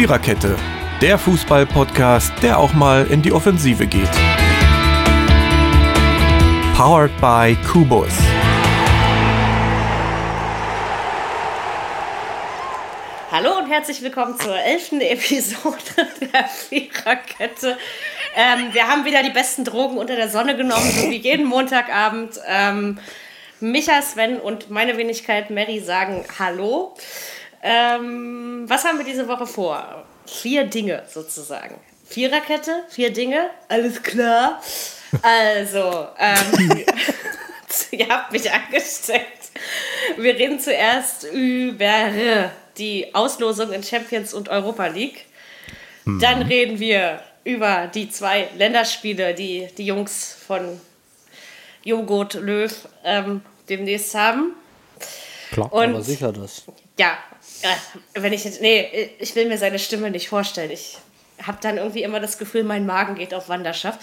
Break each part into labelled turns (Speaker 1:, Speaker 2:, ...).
Speaker 1: Viererkette, der Fußball-Podcast, der auch mal in die Offensive geht. Powered by Kubus.
Speaker 2: Hallo und herzlich willkommen zur elften Episode der Viererkette. Ähm, wir haben wieder die besten Drogen unter der Sonne genommen, so wie jeden Montagabend. Ähm, Micha, Sven und meine Wenigkeit Mary sagen Hallo. Ähm, was haben wir diese Woche vor? Vier Dinge sozusagen. Viererkette, vier Dinge, alles klar. Also, ähm, ihr habt mich angesteckt. Wir reden zuerst über die Auslosung in Champions und Europa League. Dann reden wir über die zwei Länderspiele, die die Jungs von Joghurt Löw ähm, demnächst haben.
Speaker 3: Klar,
Speaker 2: Und-
Speaker 3: aber sicher das.
Speaker 2: Ja, wenn ich jetzt, nee, ich will mir seine Stimme nicht vorstellen. Ich habe dann irgendwie immer das Gefühl, mein Magen geht auf Wanderschaft.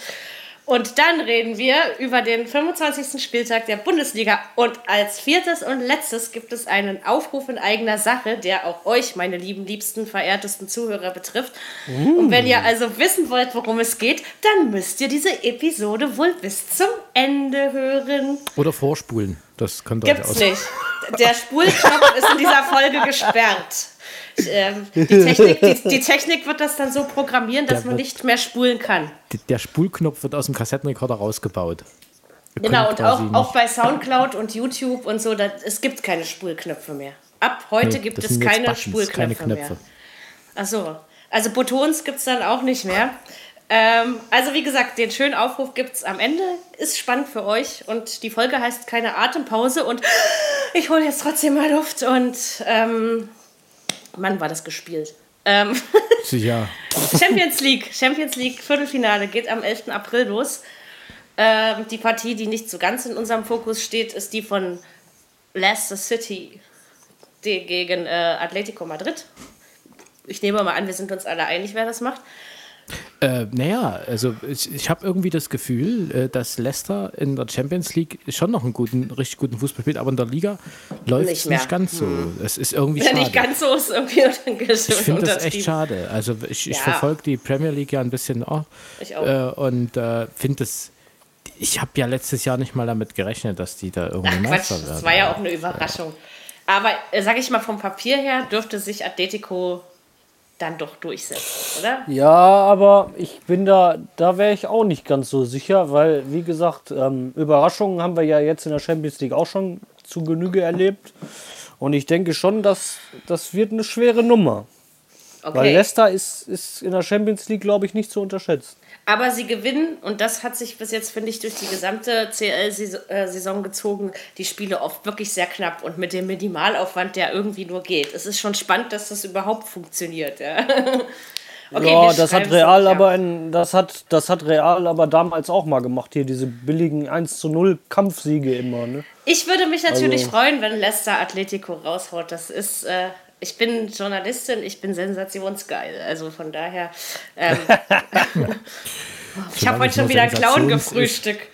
Speaker 2: Und dann reden wir über den 25. Spieltag der Bundesliga. Und als viertes und letztes gibt es einen Aufruf in eigener Sache, der auch euch, meine lieben, liebsten, verehrtesten Zuhörer betrifft. Und wenn ihr also wissen wollt, worum es geht, dann müsst ihr diese Episode wohl bis zum Ende hören.
Speaker 3: Oder vorspulen. Das euch
Speaker 2: Gibt's
Speaker 3: aus.
Speaker 2: nicht. Der Spulknopf ist in dieser Folge gesperrt. Ähm, die, Technik, die, die Technik wird das dann so programmieren, dass
Speaker 3: Der
Speaker 2: man
Speaker 3: wird-
Speaker 2: nicht mehr spulen kann.
Speaker 3: Der Spulknopf wird aus dem Kassettenrekorder rausgebaut. Ihr
Speaker 2: Genau, und auch, auch bei Soundcloud und YouTube und so, da, es gibt keine Spulknöpfe mehr. Ab heute
Speaker 3: Nee,
Speaker 2: gibt
Speaker 3: das
Speaker 2: es keine
Speaker 3: Buttons,
Speaker 2: Spulknöpfe
Speaker 3: keine
Speaker 2: mehr. Ach so. Also Buttons gibt es dann auch nicht mehr. Ähm, also wie gesagt, den schönen Aufruf gibt es am Ende. Ist spannend für euch. Und die Folge heißt keine Atempause. Und ich hole jetzt trotzdem mal Luft. Und ähm, Mann, war das gespielt. Ähm,
Speaker 3: Sicher.
Speaker 2: Champions League. Champions League Viertelfinale geht am 11. April los. Ähm, die Partie, die nicht so ganz in unserem Fokus steht, ist die von Leicester City gegen äh, Atletico Madrid. Ich nehme mal an, wir sind uns alle einig, wer das macht.
Speaker 3: Äh, naja, also ich, ich habe irgendwie das Gefühl, äh, dass Leicester in der Champions League schon noch einen guten, richtig guten Fußball spielt, aber in der Liga läuft es nicht ganz so. Es ist irgendwie
Speaker 2: Ja,
Speaker 3: schade.
Speaker 2: nicht ganz so ist irgendwie
Speaker 3: ich finde das echt schade. Also ich, ich
Speaker 2: Ja.
Speaker 3: verfolge die Premier League ja ein bisschen auch,
Speaker 2: Ich auch.
Speaker 3: Äh, und äh, finde es. Ich habe ja letztes Jahr nicht mal damit gerechnet, dass die da irgendwie
Speaker 2: Ach Quatsch,
Speaker 3: Meister werden.
Speaker 2: das war ja auch eine Überraschung. Aber äh, sag ich mal, vom Papier her dürfte sich Atletico dann doch durchsetzen, oder?
Speaker 4: Ja, aber ich bin da, da wäre ich auch nicht ganz so sicher, weil, wie gesagt, ähm, Überraschungen haben wir ja jetzt in der Champions League auch schon zu Genüge erlebt. Und ich denke schon, dass das wird eine schwere Nummer. Weil
Speaker 2: Okay.
Speaker 4: Leicester ist, ist in der Champions League, glaube ich, nicht zu unterschätzen.
Speaker 2: Aber sie gewinnen, und das hat sich bis jetzt, finde ich, durch die gesamte CL-Saison gezogen, die Spiele oft wirklich sehr knapp und mit dem Minimalaufwand, der irgendwie nur geht. Es ist schon spannend, dass das überhaupt funktioniert. Ja, Okay,
Speaker 4: ja, das hat Real
Speaker 2: ja.
Speaker 4: aber in, das hat das hat Real aber damals auch mal gemacht hier diese billigen 1 zu 0 Kampfsiege immer, ne?
Speaker 2: Ich würde mich natürlich
Speaker 4: Also-
Speaker 2: freuen, wenn Leicester Atletico raushaut. Das ist, äh, ich bin Journalistin, ich bin sensationsgeil. Also von daher. Ähm, ich habe heute schon wieder Clown gefrühstückt.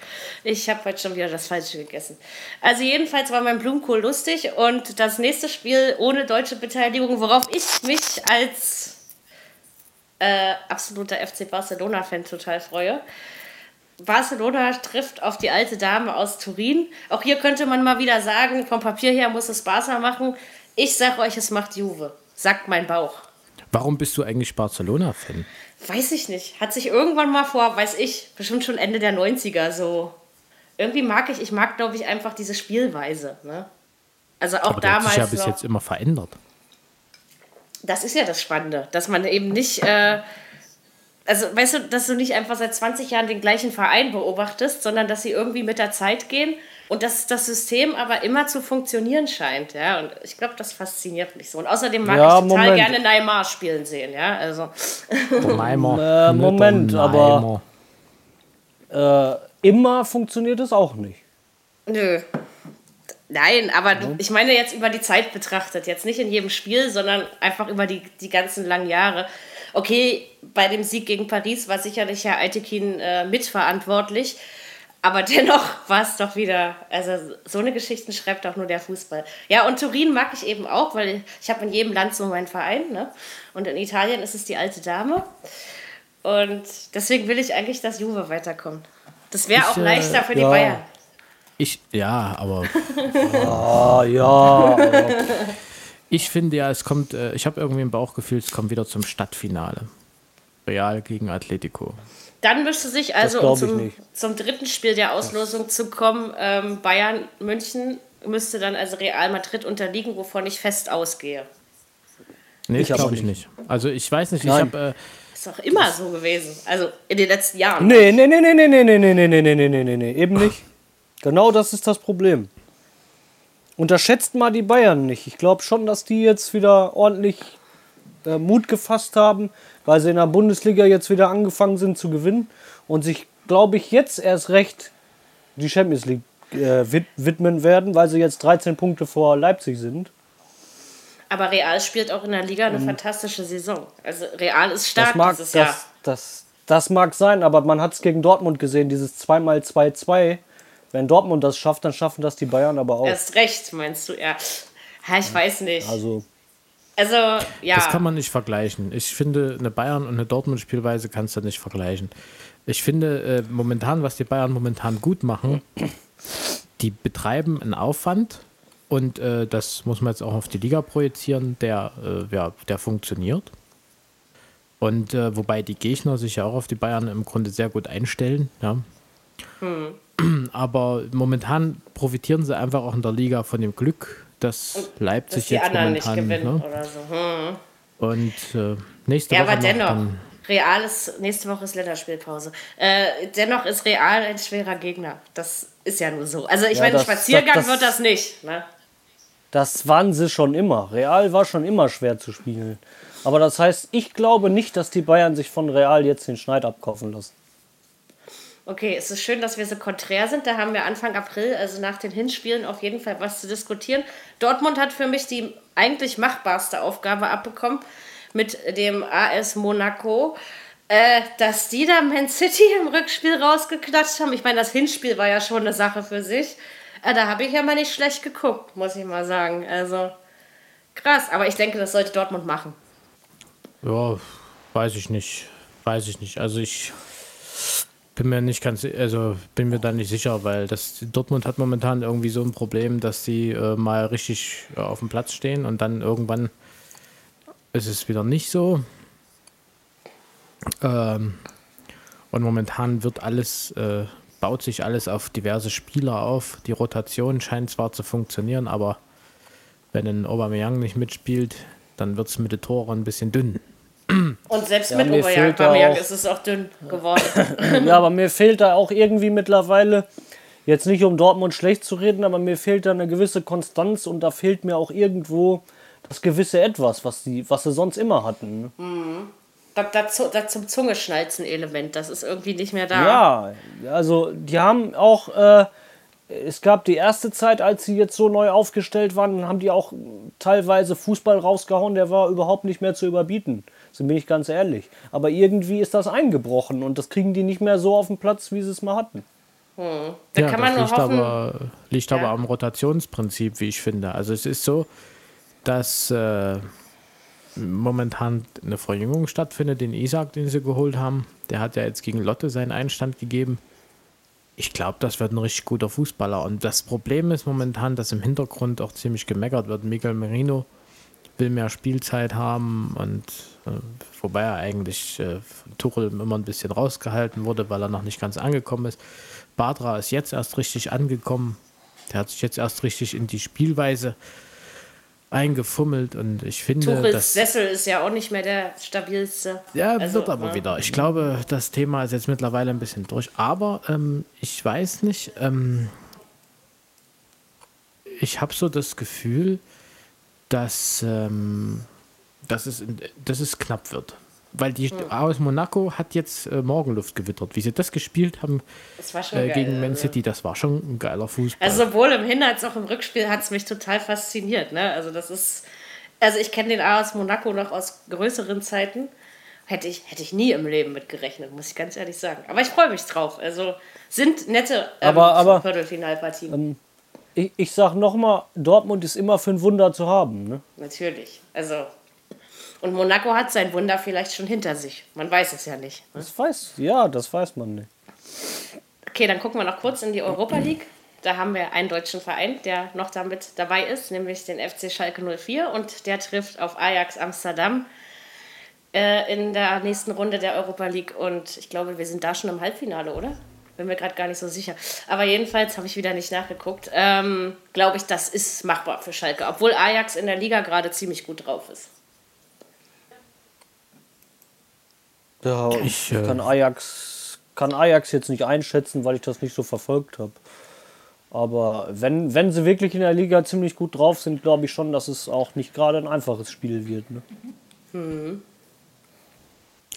Speaker 2: Ich habe heute schon wieder das Falsche gegessen. Also jedenfalls war mein Blumenkohl lustig und das nächste Spiel ohne deutsche Beteiligung, worauf ich mich als äh, absoluter FC Barcelona-Fan total freue. Barcelona trifft auf die alte Dame aus Turin. Auch hier könnte man mal wieder sagen, vom Papier her muss es Barca machen. Ich sag euch, es macht Juve. Sagt mein Bauch.
Speaker 3: Warum bist du eigentlich Barcelona-Fan?
Speaker 2: Weiß ich nicht. Hat sich irgendwann mal vor, weiß ich, bestimmt schon Ende der 90er so. Irgendwie mag ich, ich mag, glaube ich, einfach diese Spielweise. Ne? Also auch
Speaker 3: Aber der hat
Speaker 2: damals.
Speaker 3: sich ja bis
Speaker 2: noch,
Speaker 3: jetzt immer verändert.
Speaker 2: das ist ja das Spannende, dass man eben nicht. Äh, also, weißt du, dass du nicht einfach seit 20 Jahren den gleichen Verein beobachtest, sondern dass sie irgendwie mit der Zeit gehen und dass das System aber immer zu funktionieren scheint, ja. Und ich glaube, das fasziniert mich so. Und außerdem mag
Speaker 4: Ja,
Speaker 2: ich total
Speaker 4: Moment.
Speaker 2: gerne Neymar spielen sehen, ja. Also,
Speaker 3: Der Neimer.
Speaker 4: Äh, Moment, aber-. Äh, immer funktioniert es auch nicht.
Speaker 2: nö. Nein, aber du, ich meine jetzt über die Zeit betrachtet. Jetzt nicht in jedem Spiel, sondern einfach über die, die ganzen langen Jahre. Okay, bei dem Sieg gegen Paris war sicherlich Herr Eitekin äh, mitverantwortlich. aber dennoch war es doch wieder, also so eine Geschichten schreibt auch nur der Fußball. Ja, und Turin mag ich eben auch, weil ich habe in jedem Land so meinen Verein. Ne? Und in Italien ist es die alte Dame. Und deswegen will ich eigentlich, dass Juve weiterkommt. Das wäre auch
Speaker 3: äh,
Speaker 2: leichter für die
Speaker 4: ja.
Speaker 2: Bayern.
Speaker 3: Ich, ja, aber
Speaker 4: Ah, ja.
Speaker 3: ich finde ja, es kommt, äh, ich habe irgendwie im Bauchgefühl, es kommt wieder zum Stadtfinale. Real gegen Atletico.
Speaker 2: Dann müsste sich also, um zum, zum dritten Spiel der Auslosung zu kommen, ähm, Bayern München müsste dann also Real Madrid unterliegen, wovon ich fest ausgehe.
Speaker 3: Nee,
Speaker 4: Ich
Speaker 3: glaube ich
Speaker 4: nicht.
Speaker 3: nicht. Also ich weiß nicht,
Speaker 4: Nein.
Speaker 3: ich habe, äh,
Speaker 2: Ist doch immer so gewesen. Also in den letzten Jahren.
Speaker 4: Nee, nee, nee, nee, nee, nee, nee, nee, nee, nee, nee, nee, nee, nee, eben nicht. Genau das ist das Problem. Unterschätzt mal die Bayern nicht. Ich glaube schon, dass die jetzt wieder ordentlich äh, Mut gefasst haben, weil sie in der Bundesliga jetzt wieder angefangen sind zu gewinnen und sich, glaube ich, jetzt erst recht die Champions League äh, wid widmen werden, weil sie jetzt 13 Punkte vor Leipzig sind.
Speaker 2: Aber Real spielt auch in der Liga eine fantastische Saison. Also Real ist stark
Speaker 4: Mhm. Das mag,
Speaker 2: dieses Jahr.
Speaker 4: das, das, das mag sein, aber man hat es gegen Dortmund gesehen, dieses 2x2-2. Wenn Dortmund das schafft, dann schaffen das die Bayern aber auch.
Speaker 2: Erst recht, meinst du, ja. Ja, ich weiß nicht.
Speaker 4: Also,
Speaker 2: Also, ja.
Speaker 3: das kann man nicht vergleichen. Ich finde, eine Bayern- und eine Dortmund-Spielweise kannst du nicht vergleichen. Ich finde äh, momentan, was die Bayern momentan gut machen, die betreiben einen Aufwand und äh, das muss man jetzt auch auf die Liga projizieren, der, äh, ja, der funktioniert. Und äh, wobei die Gegner sich ja auch auf die Bayern im Grunde sehr gut einstellen. Ja. Aber momentan profitieren sie einfach auch in der Liga von dem Glück, dass Leipzig
Speaker 2: dass die
Speaker 3: jetzt
Speaker 2: anderen nicht
Speaker 3: momentan.
Speaker 2: gewinnen
Speaker 3: ne?
Speaker 2: oder so. Hm.
Speaker 3: Und äh, nächste
Speaker 2: Ja,
Speaker 3: Woche
Speaker 2: aber
Speaker 3: noch
Speaker 2: dennoch.
Speaker 3: dann,
Speaker 2: Real ist, nächste Woche ist Länderspielpause. Äh, dennoch ist Real ein schwerer Gegner. Das ist ja nur so. Also ich
Speaker 4: Ja,
Speaker 2: meine,
Speaker 4: das-
Speaker 2: Spaziergang
Speaker 4: das- das-
Speaker 2: wird das nicht. Ne?
Speaker 4: das waren sie schon immer. Real war schon immer schwer zu spielen. Aber das heißt, ich glaube nicht, dass die Bayern sich von Real jetzt den Schneid abkaufen lassen.
Speaker 2: Okay, es ist schön, dass wir so konträr sind. Da haben wir Anfang April, also nach den Hinspielen, auf jeden Fall was zu diskutieren. Dortmund hat für mich die eigentlich machbarste Aufgabe abbekommen mit dem AS Monaco. Äh, dass die da Man City im Rückspiel rausgeklatscht haben. Ich meine, das Hinspiel war ja schon eine Sache für sich. Äh, da habe ich ja mal nicht schlecht geguckt, muss ich mal sagen. Also krass, aber ich denke, das sollte Dortmund machen.
Speaker 3: ja, weiß ich nicht. Weiß ich nicht. Also ich bin mir nicht ganz, also bin mir da nicht sicher, weil das Dortmund hat momentan irgendwie so ein Problem, dass sie äh, mal richtig äh, auf dem Platz stehen und dann irgendwann ist es wieder nicht so. Ähm, und momentan wird alles, äh, baut sich alles auf diverse Spieler auf. Die Rotation scheint zwar zu funktionieren, aber wenn ein Aubameyang nicht mitspielt, dann wird es mit den Toren ein bisschen dünn.
Speaker 2: Und selbst
Speaker 4: Ja,
Speaker 2: mit
Speaker 4: da auch-
Speaker 2: ist es auch dünn geworden.
Speaker 4: Ja, aber mir fehlt da auch irgendwie mittlerweile, jetzt nicht um Dortmund schlecht zu reden, aber mir fehlt da eine gewisse Konstanz und da fehlt mir auch irgendwo das gewisse Etwas, was, die, was sie sonst immer hatten. ne?
Speaker 2: Das, das, das zum Zungeschnalzen-Element, das ist irgendwie nicht mehr da.
Speaker 4: Ja, also die haben auch, äh, es gab die erste Zeit, als sie jetzt so neu aufgestellt waren, dann haben die auch teilweise Fußball rausgehauen, der war überhaupt nicht mehr zu überbieten. So bin ich ganz ehrlich. Aber irgendwie ist das eingebrochen und das kriegen die nicht mehr so auf den Platz, wie sie es mal hatten.
Speaker 2: Da
Speaker 3: ja,
Speaker 2: kann man
Speaker 3: das
Speaker 2: nur
Speaker 3: liegt,
Speaker 2: hoffen.
Speaker 3: aber, liegt
Speaker 2: Ja.
Speaker 3: aber am Rotationsprinzip, wie ich finde. Also es ist so, dass äh, momentan eine Verjüngung stattfindet. Den Isaac, den sie geholt haben, der hat ja jetzt gegen Lotte seinen Einstand gegeben. Ich glaube, das wird ein richtig guter Fußballer. Und das Problem ist momentan, dass im Hintergrund auch ziemlich gemeckert wird. Miguel Merino will mehr Spielzeit haben und wobei er eigentlich äh, von Tuchel immer ein bisschen rausgehalten wurde, weil er noch nicht ganz angekommen ist. Badra ist jetzt erst richtig angekommen. Der hat sich jetzt erst richtig in die Spielweise eingefummelt und ich finde,
Speaker 2: Tuchels
Speaker 3: dass
Speaker 2: Sessel ist ja auch nicht mehr der stabilste.
Speaker 3: ja,
Speaker 2: Also,
Speaker 3: wird aber
Speaker 2: ne?
Speaker 3: wieder. Ich glaube, das Thema ist jetzt mittlerweile ein bisschen durch. Aber ähm, ich weiß nicht, ähm, ich habe so das Gefühl, dass, ähm, dass, es, dass es knapp wird. Weil die
Speaker 2: Hm.
Speaker 3: aus Monaco hat jetzt äh, Morgenluft gewittert. Wie sie das gespielt haben
Speaker 2: Das war schon
Speaker 3: äh,
Speaker 2: geil.
Speaker 3: gegen Man
Speaker 2: also.
Speaker 3: City, das war schon ein geiler Fußball.
Speaker 2: Also sowohl im Hin- als auch im Rückspiel hat es mich total fasziniert. Ne? Also das ist, also ich kenne den AS Monaco noch aus größeren Zeiten Hätte ich, hätte ich nie im Leben mit gerechnet, muss ich ganz ehrlich sagen. Aber ich freue mich drauf. Also sind nette ähm,
Speaker 4: Aber- aber-
Speaker 2: Viertelfinalpartien.
Speaker 4: Ähm, Ich, ich sag nochmal, Dortmund ist immer für ein Wunder zu haben. Ne?
Speaker 2: Natürlich. Also. Und Monaco hat sein Wunder vielleicht schon hinter sich. Man weiß es ja nicht. ne?
Speaker 4: Das weiß, ja, das weiß man nicht.
Speaker 2: Okay, dann gucken wir noch kurz in die Europa League. Da haben wir einen deutschen Verein, der noch damit dabei ist, nämlich den FC Schalke 04 und der trifft auf Ajax Amsterdam äh, in der nächsten Runde der Europa League und ich glaube, wir sind da schon im Halbfinale, oder? Bin mir gerade gar nicht so sicher. Aber jedenfalls habe ich wieder nicht nachgeguckt. Ähm, glaube ich, das ist machbar für Schalke, obwohl Ajax in der Liga gerade ziemlich gut drauf ist.
Speaker 4: Ja, ich
Speaker 3: Ich, äh,
Speaker 4: kann Ajax, kann Ajax jetzt nicht einschätzen, weil ich das nicht so verfolgt habe. Aber wenn, wenn sie wirklich in der Liga ziemlich gut drauf sind, glaube ich schon, dass es auch nicht gerade ein einfaches Spiel wird. Ne?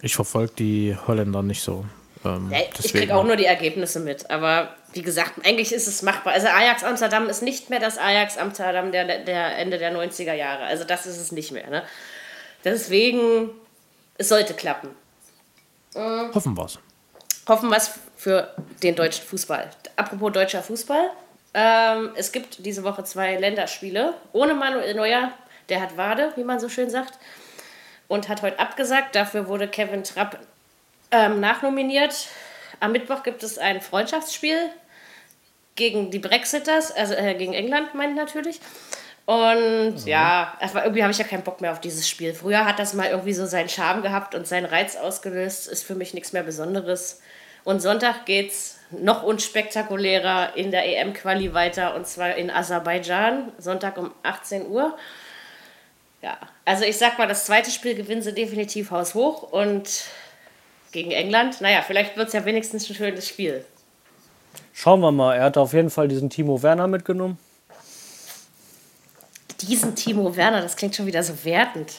Speaker 3: Ich verfolge die Holländer nicht so. Ähm,
Speaker 2: Ja, ich kriege auch nur die Ergebnisse mit. Aber wie gesagt, eigentlich ist es machbar. Also Ajax Amsterdam ist nicht mehr das Ajax Amsterdam der, der Ende der 90er Jahre. Also das ist es nicht mehr. Ne? Deswegen, es sollte klappen.
Speaker 3: Hoffen wir's.
Speaker 2: Hoffen wir es für den deutschen Fußball. Apropos deutscher Fußball. Ähm, es gibt diese Woche zwei Länderspiele ohne Manuel Neuer. Der hat Wade, wie man so schön sagt. Und hat heute abgesagt. Dafür wurde Kevin Trapp ähm, nachnominiert. Am Mittwoch gibt es ein Freundschaftsspiel gegen die Brexiters, also äh, gegen England, meint natürlich. Und ja, aber irgendwie habe ich ja keinen Bock mehr auf dieses Spiel. Früher hat das mal irgendwie so seinen Charme gehabt und seinen Reiz ausgelöst. Ist für mich nichts mehr Besonderes. Und Sonntag geht's noch unspektakulärer in der EM-Quali weiter und zwar in Aserbaidschan. Sonntag um 18 Uhr. Ja, also ich sag mal, das zweite Spiel gewinnen sie definitiv haushoch und gegen England, naja, vielleicht wird es ja wenigstens ein schönes Spiel.
Speaker 4: Schauen wir mal, er hat auf jeden Fall diesen Timo Werner mitgenommen.
Speaker 2: Diesen Timo Werner, das klingt schon wieder so wertend.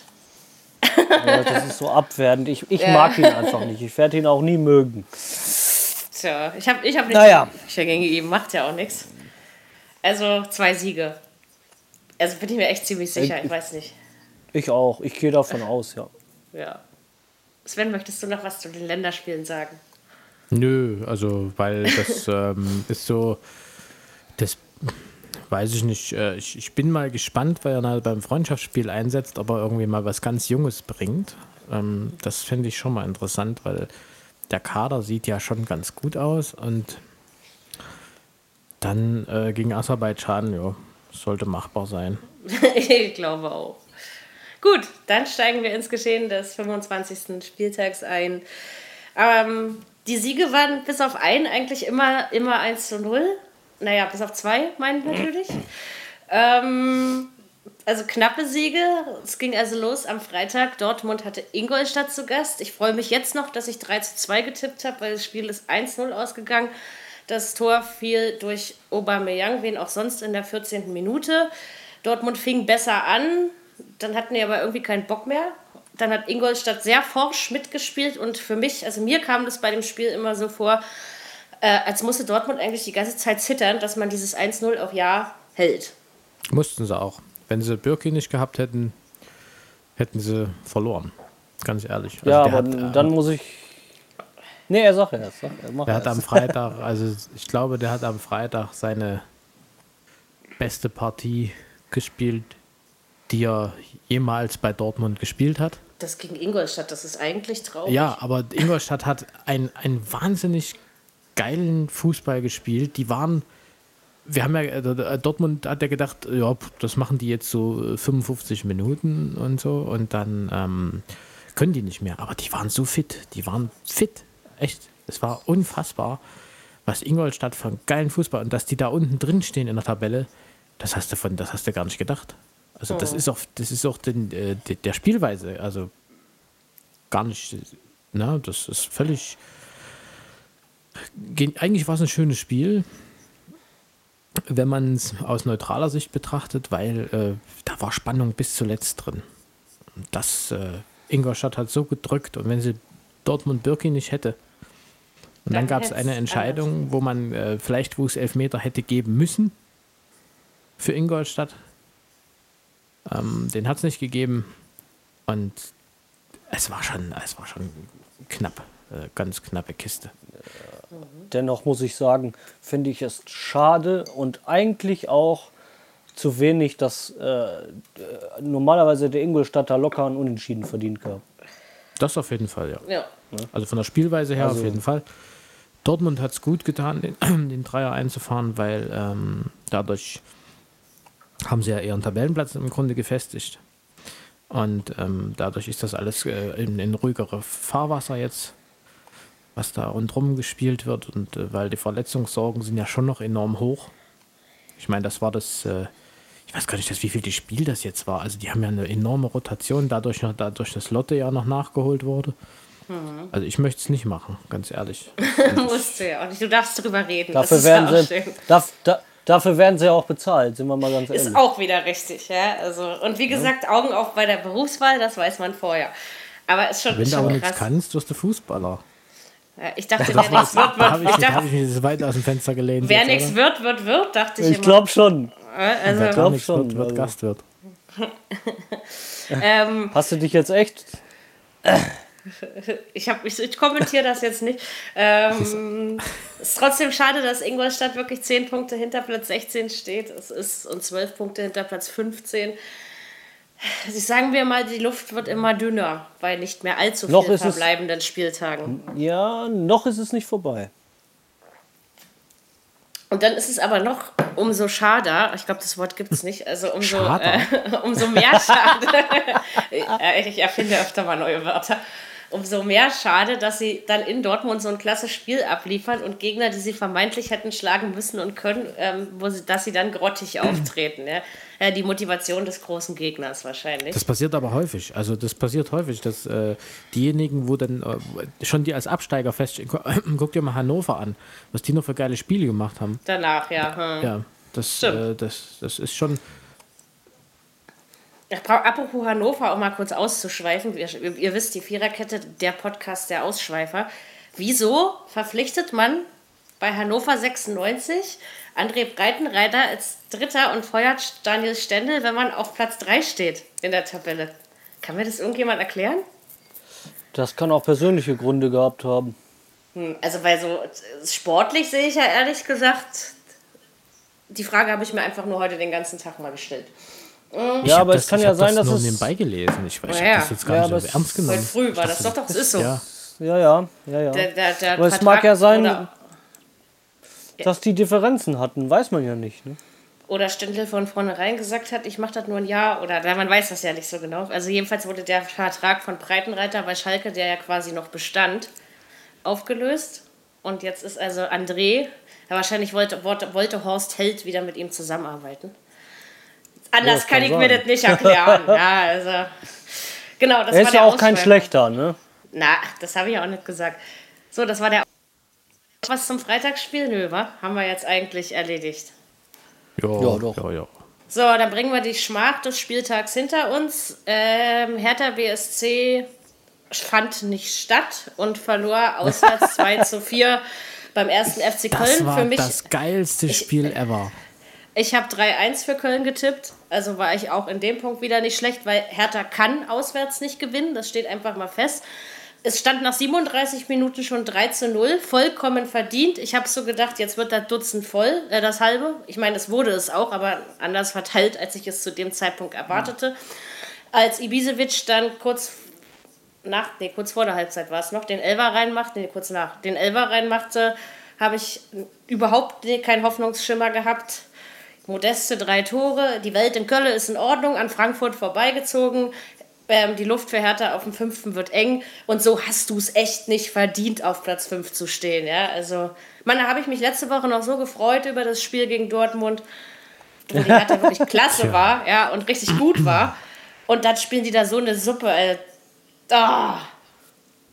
Speaker 4: Ja, das ist so abwertend. Ich, ich mag ihn einfach nicht. Ich werde ihn auch nie mögen.
Speaker 2: Tja, ich habe ich hab nichts
Speaker 4: Naja.
Speaker 2: gegen ihn, macht ja auch nichts. Also zwei Siege. Also bin ich mir echt ziemlich sicher, ich weiß nicht.
Speaker 4: Ich auch. Ich gehe davon aus, ja.
Speaker 2: Ja. Sven, möchtest du noch was zu den Länderspielen sagen?
Speaker 3: Nö, also weil das ähm, ist so, weiß ich nicht. Äh, ich, ich bin mal gespannt, weil er halt beim Freundschaftsspiel einsetzt, aber irgendwie mal was ganz Junges bringt. Ähm, das finde ich schon mal interessant, weil der Kader sieht ja schon ganz gut aus und dann äh, gegen Aserbaidschan, ja, sollte machbar sein.
Speaker 2: ich glaube auch. Gut, dann steigen wir ins Geschehen des 25. Spieltags ein. Ähm, die Siege waren bis auf einen eigentlich immer, immer 1 zu 0. Naja, bis auf zwei, meine ich natürlich. Ähm, also knappe Siege. Es ging also los am Freitag. Dortmund hatte Ingolstadt zu Gast. Ich freue mich jetzt noch, dass ich 3 zu 2 getippt habe, weil das Spiel ist 1-0 ausgegangen. Das Tor fiel durch Aubameyang, wen auch sonst in der 14. Minute. Dortmund fing besser an, dann hatten die aber irgendwie keinen Bock mehr. Dann hat Ingolstadt sehr forsch mitgespielt und für mich, also mir kam das bei dem Spiel immer so vor, äh, als musste Dortmund eigentlich die ganze Zeit zittern, dass man dieses 1-0 auch ja hält.
Speaker 3: Mussten sie auch. Wenn sie Birki nicht gehabt hätten, hätten sie verloren. Ganz ehrlich. Also
Speaker 4: Ja, aber
Speaker 3: hat, äh,
Speaker 4: dann muss ich. Nee, er sagt erst. Sag, er
Speaker 3: Der hat am. Freitag, also ich glaube, der hat am Freitag seine beste Partie gespielt, die er jemals bei Dortmund gespielt hat.
Speaker 2: Das gegen Ingolstadt, das ist eigentlich traurig.
Speaker 3: Ja, aber Ingolstadt hat ein- einen wahnsinnig geilen Fußball gespielt. Die waren, wir haben ja, äh, Dortmund hat ja gedacht, ja, das machen die jetzt so äh, 55 Minuten und so und dann ähm, können die nicht mehr. Aber die waren so fit, die waren fit, echt. Es war unfassbar, was Ingolstadt einen geilen Fußball und dass die da unten drin stehen in der Tabelle, das hast du von, das hast du gar nicht gedacht. Also das ist auch, das ist auch den, äh, de- der Spielweise, also gar nicht, na, das ist völlig. Gen- Eigentlich war es ein schönes Spiel, wenn man es aus neutraler Sicht betrachtet, weil äh, da war Spannung bis zuletzt drin. Das äh, Ingolstadt hat so gedrückt und wenn sie Dortmund Birki nicht hätte. Und dann
Speaker 2: Dann
Speaker 3: gab es eine Entscheidung, wo man äh, vielleicht, wo es Elfmeter hätte geben müssen für Ingolstadt. Ähm, den hat es nicht gegeben. Und es war schon, es war schon knapp, äh, ganz knappe Kiste.
Speaker 4: Dennoch muss ich sagen, finde ich es schade und eigentlich auch zu wenig, dass äh, normalerweise der Ingolstadter locker einen Unentschieden verdient gehabt.
Speaker 3: Das auf jeden Fall, ja.
Speaker 2: Ja.
Speaker 3: Also von der Spielweise her
Speaker 4: Also-
Speaker 3: auf jeden Fall. Dortmund hat es gut getan, den, den Dreier einzufahren, weil ähm, dadurch haben sie ja ihren Tabellenplatz im Grunde gefestigt. Und ähm, dadurch ist das alles äh, in, in ruhigere Fahrwasser jetzt, was da rundherum gespielt wird. Und äh, weil die Verletzungssorgen sind ja schon noch enorm hoch. Ich meine, das war das, äh, ich weiß gar nicht, das, wie viel das Spiel das jetzt war. Also die haben ja eine enorme Rotation, dadurch, noch, dadurch dass Lotte ja noch nachgeholt wurde. Also ich möchte es nicht machen, ganz ehrlich.
Speaker 2: Musst du ja auch nicht. Du darfst drüber reden.
Speaker 4: Dafür werden, sie, darf, da, dafür werden sie ja auch bezahlt, sind wir mal ganz ehrlich.
Speaker 2: Ist auch wieder richtig, ja. Also, und wie gesagt, Augen auf bei der Berufswahl, das weiß man vorher. Aber ist schon,
Speaker 3: Wenn
Speaker 2: ist
Speaker 3: du aber
Speaker 2: schon
Speaker 3: nichts
Speaker 2: krass.
Speaker 3: kannst, wirst du Fußballer.
Speaker 2: Ja, ich dachte, wer nichts wird, wird.
Speaker 3: ich,
Speaker 2: Ich dachte,
Speaker 3: ich mich so weit aus dem Fenster gelehnt.
Speaker 2: wer nichts wird, wird, wird, dachte ich,
Speaker 4: Ich glaube schon.
Speaker 2: Also,
Speaker 3: Wer gar nichts
Speaker 4: schon,
Speaker 3: wird, wird
Speaker 4: also.
Speaker 3: Gastwirt.
Speaker 2: ähm,
Speaker 4: Hast du dich jetzt echt.
Speaker 2: ich, hab- ich, ich kommentiere das jetzt nicht. Ähm, es ist trotzdem schade, dass Ingolstadt wirklich 10 Punkte hinter Platz 16 steht. Es ist und 12 Punkte hinter Platz 15. Also sagen wir mal, die Luft wird immer dünner bei nicht mehr allzu
Speaker 4: Noch
Speaker 2: vielen
Speaker 4: es-
Speaker 2: verbleibenden Spieltagen.
Speaker 4: Ja, noch ist es nicht vorbei.
Speaker 2: Und dann ist es aber noch umso schade, ich glaube, das Wort gibt es nicht, also umso,
Speaker 3: Schader?
Speaker 2: äh, umso mehr schade. Ich erfinde öfter mal neue Wörter. Umso mehr schade, dass sie dann in Dortmund so ein klasse Spiel abliefern und Gegner, die sie vermeintlich hätten schlagen müssen und können, ähm, wo sie, dass sie dann grottig auftreten. Ja? Ja, die Motivation des großen Gegners wahrscheinlich.
Speaker 3: Das passiert aber häufig. Also das passiert häufig, dass äh, diejenigen, wo dann äh, schon die als Absteiger feststehen, gu- guck dir mal Hannover an, was die noch für geile Spiele gemacht haben.
Speaker 2: Danach, ja. Hm.
Speaker 3: Ja, das, äh, das, das ist schon.
Speaker 2: Ja, bra- Apropos Hannover, um mal kurz auszuschweifen. Ihr, ihr wisst, die Viererkette, der Podcast der Ausschweifer. Wieso verpflichtet man bei Hannover 96 André Breitenreiter als Dritter und feuert Daniel Stendel, wenn man auf Platz 3 steht in der Tabelle? Kann mir das irgendjemand erklären?
Speaker 4: Das kann auch persönliche Gründe gehabt haben.
Speaker 2: Hm, Also, weil so sportlich sehe ich ja ehrlich gesagt, die Frage habe ich mir einfach nur heute den ganzen Tag mal gestellt.
Speaker 3: Ich
Speaker 4: Ja, aber
Speaker 3: das,
Speaker 4: es kann
Speaker 3: ich
Speaker 4: ja sein,
Speaker 3: das
Speaker 4: dass
Speaker 3: nur
Speaker 4: es-
Speaker 3: nebenbei gelesen. Ich, ich
Speaker 2: Ja,
Speaker 3: habe
Speaker 2: ja.
Speaker 3: das jetzt gar
Speaker 4: Ja,
Speaker 3: nicht
Speaker 4: aber
Speaker 3: ernst genommen.
Speaker 2: Heute früh war das doch, doch, das ist so.
Speaker 3: Ja,
Speaker 4: Ja, ja, ja, ja.
Speaker 2: Der, der, der
Speaker 4: Aber es mag ja sein,
Speaker 2: Oder,
Speaker 4: dass die Differenzen hatten, weiß man ja nicht. Ne?
Speaker 2: oder Stendel von vornherein gesagt hat, ich mache das nur ein Jahr oder na, man weiß das ja nicht so genau. Also jedenfalls wurde der Vertrag von Breitenreiter bei Schalke, der ja quasi noch bestand, aufgelöst. Und jetzt ist also André, ja, wahrscheinlich wollte, wollte Horst Held wieder mit ihm zusammenarbeiten. Anders
Speaker 4: das
Speaker 2: kann
Speaker 4: kann
Speaker 2: ich mir
Speaker 4: sein.
Speaker 2: das nicht erklären. ja, also. Genau, das
Speaker 4: Er
Speaker 2: war
Speaker 4: ist
Speaker 2: der
Speaker 4: ja auch kein
Speaker 2: Ausschweif.
Speaker 4: schlechter, ne?
Speaker 2: Na, das habe ich auch nicht gesagt. So, das war der. Was zum Freitagsspiel? Nö, wa? Haben wir jetzt eigentlich erledigt.
Speaker 3: ja,
Speaker 4: Ja, doch.
Speaker 3: Ja, ja.
Speaker 2: So, dann bringen wir die Schmach des Spieltags hinter uns. Ähm, Hertha BSC fand nicht statt und verlor auswärts 2 zu 4 beim ersten FC
Speaker 3: Das
Speaker 2: Köln.
Speaker 3: war
Speaker 2: Für mich,
Speaker 3: das geilste Spiel ever.
Speaker 2: Ich habe 3-1 für Köln getippt. Also war ich auch in dem Punkt wieder nicht schlecht, weil Hertha kann auswärts nicht gewinnen. Das steht einfach mal fest. Es stand nach 37 Minuten schon 3 zu 0, vollkommen verdient. Ich habe so gedacht, jetzt wird das Dutzend voll, äh, das halbe. Ich meine, es wurde es auch, aber anders verteilt, als ich es zu dem Zeitpunkt erwartete. Als Ibisevic dann kurz nach, nee, kurz vor der Halbzeit war es noch, den Elfer reinmacht, nee, kurz nach, den Elfer reinmachte, habe ich überhaupt keinen Hoffnungsschimmer gehabt. Modeste drei Tore, die Welt in Köln ist in Ordnung, an Frankfurt vorbeigezogen. Ähm, die Luft für Hertha auf dem fünften wird eng und so hast du es echt nicht verdient, auf Platz 5 zu stehen. Ja? Also, man, da habe ich mich letzte Woche noch so gefreut über das Spiel gegen Dortmund, wo die Hertha wirklich klasse war ja, und richtig gut war. Und dann spielen die da so eine Suppe. Äh, ah.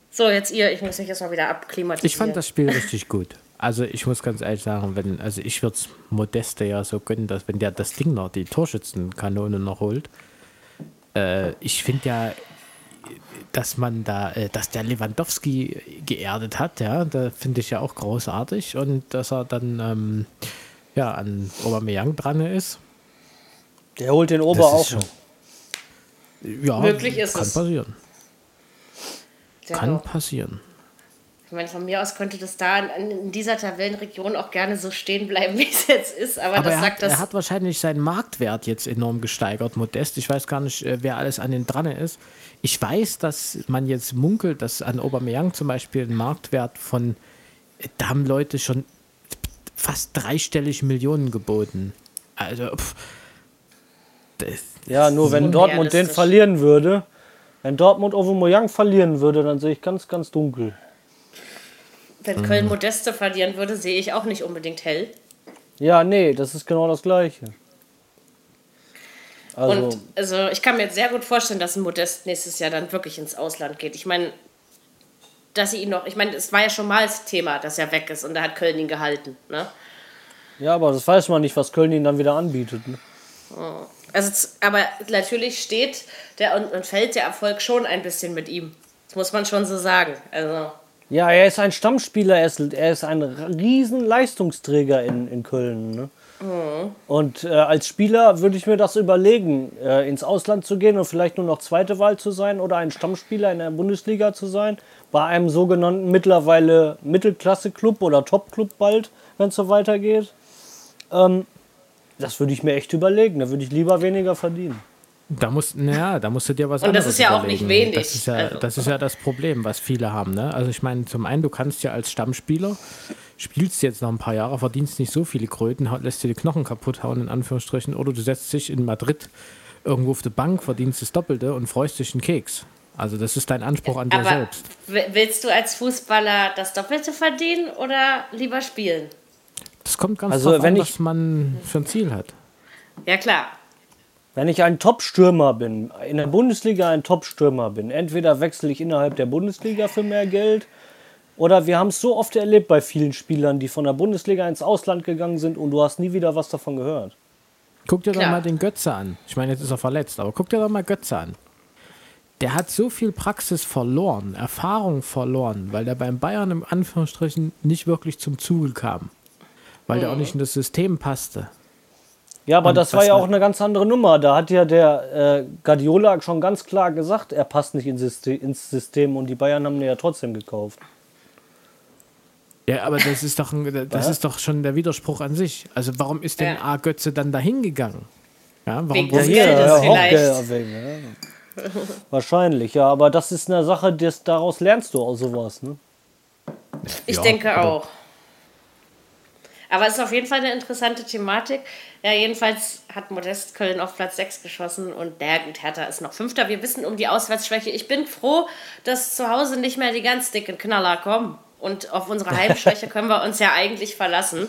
Speaker 2: So, jetzt ihr, ich muss mich jetzt mal wieder abklimatisieren.
Speaker 3: Ich fand das Spiel richtig gut. Also ich muss ganz ehrlich sagen, wenn, also ich würde es Modeste ja so gönnen, dass wenn der das Ding noch, die Torschützenkanone noch holt. Äh, ich finde ja, dass man da, äh, dass der Lewandowski geerdet hat, ja, da finde ich ja auch großartig und dass er dann ähm, ja an Aubameyang dran ist.
Speaker 4: Der holt den Ober auch
Speaker 3: schon-. Ja,
Speaker 2: Möglich ist
Speaker 3: kann
Speaker 2: es.
Speaker 3: passieren.
Speaker 2: Ja,
Speaker 3: Kann
Speaker 2: doch.
Speaker 3: passieren.
Speaker 2: Ich meine, von mir aus könnte das da in, in dieser Tabellenregion auch gerne so stehen bleiben, wie es jetzt ist. Aber,
Speaker 3: Aber
Speaker 2: das
Speaker 3: er
Speaker 2: sagt
Speaker 3: hat,
Speaker 2: das.
Speaker 3: er hat wahrscheinlich seinen Marktwert jetzt enorm gesteigert, modest. Ich weiß gar nicht, äh, wer alles an den dran ist. Ich weiß, dass man jetzt munkelt, dass an Aubameyang zum Beispiel ein Marktwert von, äh, da haben Leute schon fast dreistellig Millionen geboten. Also, pff, das,
Speaker 4: Ja, nur wenn Dortmund den verlieren würde, wenn Dortmund Aubameyang verlieren würde, dann sehe ich ganz, ganz dunkel.
Speaker 2: Wenn Köln Modeste verlieren würde, sehe ich auch nicht unbedingt hell.
Speaker 4: Ja, nee, das ist genau das Gleiche. Also,
Speaker 2: Und also ich kann mir jetzt sehr gut vorstellen, dass ein Modest nächstes Jahr dann wirklich ins Ausland geht. Ich meine, dass sie ihn noch, ich meine, es war ja schon mal das Thema, dass er weg ist und da hat Köln ihn gehalten. Ne?
Speaker 4: ja, aber das weiß man nicht, was Köln ihnen dann wieder anbietet. Ne?
Speaker 2: Also, z- aber natürlich steht der und, und fällt der Erfolg schon ein bisschen mit ihm. Das muss man schon so sagen. Also,
Speaker 4: Ja, er ist ein Stammspieler, er ist, er ist ein riesen Leistungsträger in, in Köln. Ne? Und äh, als Spieler würde ich mir das überlegen, äh, ins Ausland zu gehen und vielleicht nur noch zweite Wahl zu sein oder ein Stammspieler in der Bundesliga zu sein, bei einem sogenannten mittlerweile Mittelklasse-Club oder Top-Club bald, wenn es so weitergeht. Ähm, das würde ich mir echt überlegen, da würde ich lieber weniger verdienen.
Speaker 3: Da musst, naja, da musst du dir was
Speaker 2: Und das ist ja auch nicht
Speaker 3: überlegen.
Speaker 2: wenig.
Speaker 3: Das ist, ja,
Speaker 2: Also.
Speaker 3: das ist ja das Problem, was viele haben. Ne? Also ich meine, zum einen, du kannst ja als Stammspieler, spielst jetzt noch ein paar Jahre, verdienst nicht so viele Kröten, lässt dir die Knochen kaputt hauen, in Anführungsstrichen, oder du setzt dich in Madrid irgendwo auf die Bank, verdienst das Doppelte und freust dich einen Keks. Also das ist dein Anspruch an dir
Speaker 2: aber
Speaker 3: selbst.
Speaker 2: w- willst du als Fußballer das Doppelte verdienen oder lieber spielen?
Speaker 3: Das kommt ganz
Speaker 4: Also,
Speaker 3: drauf
Speaker 4: wenn
Speaker 3: an,
Speaker 4: ich-
Speaker 3: was man für ein Ziel hat.
Speaker 2: Ja, klar.
Speaker 4: Wenn ich ein Top-Stürmer bin, in der Bundesliga ein Top-Stürmer bin, entweder wechsle ich innerhalb der Bundesliga für mehr Geld oder wir haben es so oft erlebt bei vielen Spielern, die von der Bundesliga ins Ausland gegangen sind und du hast nie wieder was davon gehört.
Speaker 3: Guck dir doch
Speaker 2: Klar.
Speaker 3: mal den Götze an. Ich meine, jetzt ist er verletzt, aber guck dir doch mal Götze an. Der hat so viel Praxis verloren, Erfahrung verloren, weil der beim Bayern im Anführungsstrichen nicht wirklich zum Zuge kam. Weil der auch nicht in das System passte.
Speaker 4: Ja, aber
Speaker 3: Und
Speaker 4: das war ja auch eine ganz andere Nummer. Da hat ja der äh, Guardiola schon ganz klar gesagt, er passt nicht ins System, ins System und die Bayern haben den ja trotzdem gekauft.
Speaker 3: Ja, aber das ist doch, ein, das ist doch schon der Widerspruch an sich. Also warum ist denn
Speaker 2: Ja.
Speaker 3: A. Götze dann dahin gegangen? Ja, warum
Speaker 2: Wegen
Speaker 3: wurde-
Speaker 2: des Geldes
Speaker 4: auch
Speaker 2: vielleicht.
Speaker 4: Wegen, ja. Wahrscheinlich, ja. Aber das ist eine Sache, das, daraus lernst du auch sowas. Ne?
Speaker 2: Ich
Speaker 3: Ja,
Speaker 2: denke auch. Aber es ist auf jeden Fall eine interessante Thematik. Ja, jedenfalls hat Modest Köln auf Platz 6 geschossen und der gut, Hertha ist noch Fünfter. Wir wissen um die Auswärtsschwäche. Ich bin froh, dass zu Hause nicht mehr die ganz dicken Knaller kommen. Und auf unsere Heimschwäche können wir uns ja eigentlich verlassen.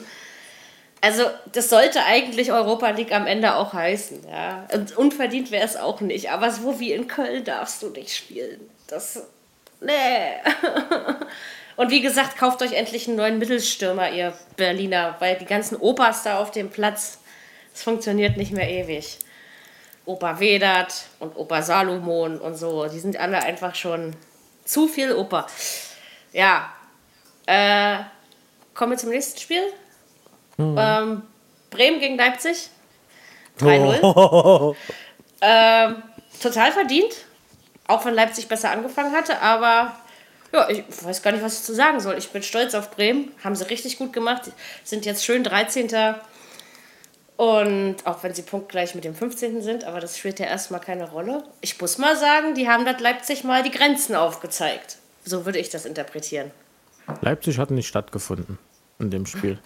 Speaker 2: Also, das sollte eigentlich Europa League am Ende auch heißen. Ja. Und unverdient wäre es auch nicht. Aber so wie in Köln darfst du nicht spielen. Das. Nee. Und wie gesagt, kauft euch endlich einen neuen Mittelstürmer, ihr Berliner, weil die ganzen Opas da auf dem Platz, es funktioniert nicht mehr ewig. Opa Vedat und Opa Salomon und so, die sind alle einfach schon zu viel Opa. Ja, äh, kommen wir zum nächsten Spiel. Ähm, Bremen gegen Leipzig. 3-0. ähm, total verdient. Auch wenn Leipzig besser angefangen hatte, aber ja, ich weiß gar nicht, was ich zu sagen soll. Ich bin stolz auf Bremen. Haben sie richtig gut gemacht. Sind jetzt schön 13. Und auch wenn sie punktgleich mit dem 15. sind, aber das spielt ja erstmal keine Rolle. Ich muss mal sagen, die haben das Leipzig mal die Grenzen aufgezeigt. So würde ich das interpretieren.
Speaker 3: Leipzig hat nicht stattgefunden in dem Spiel.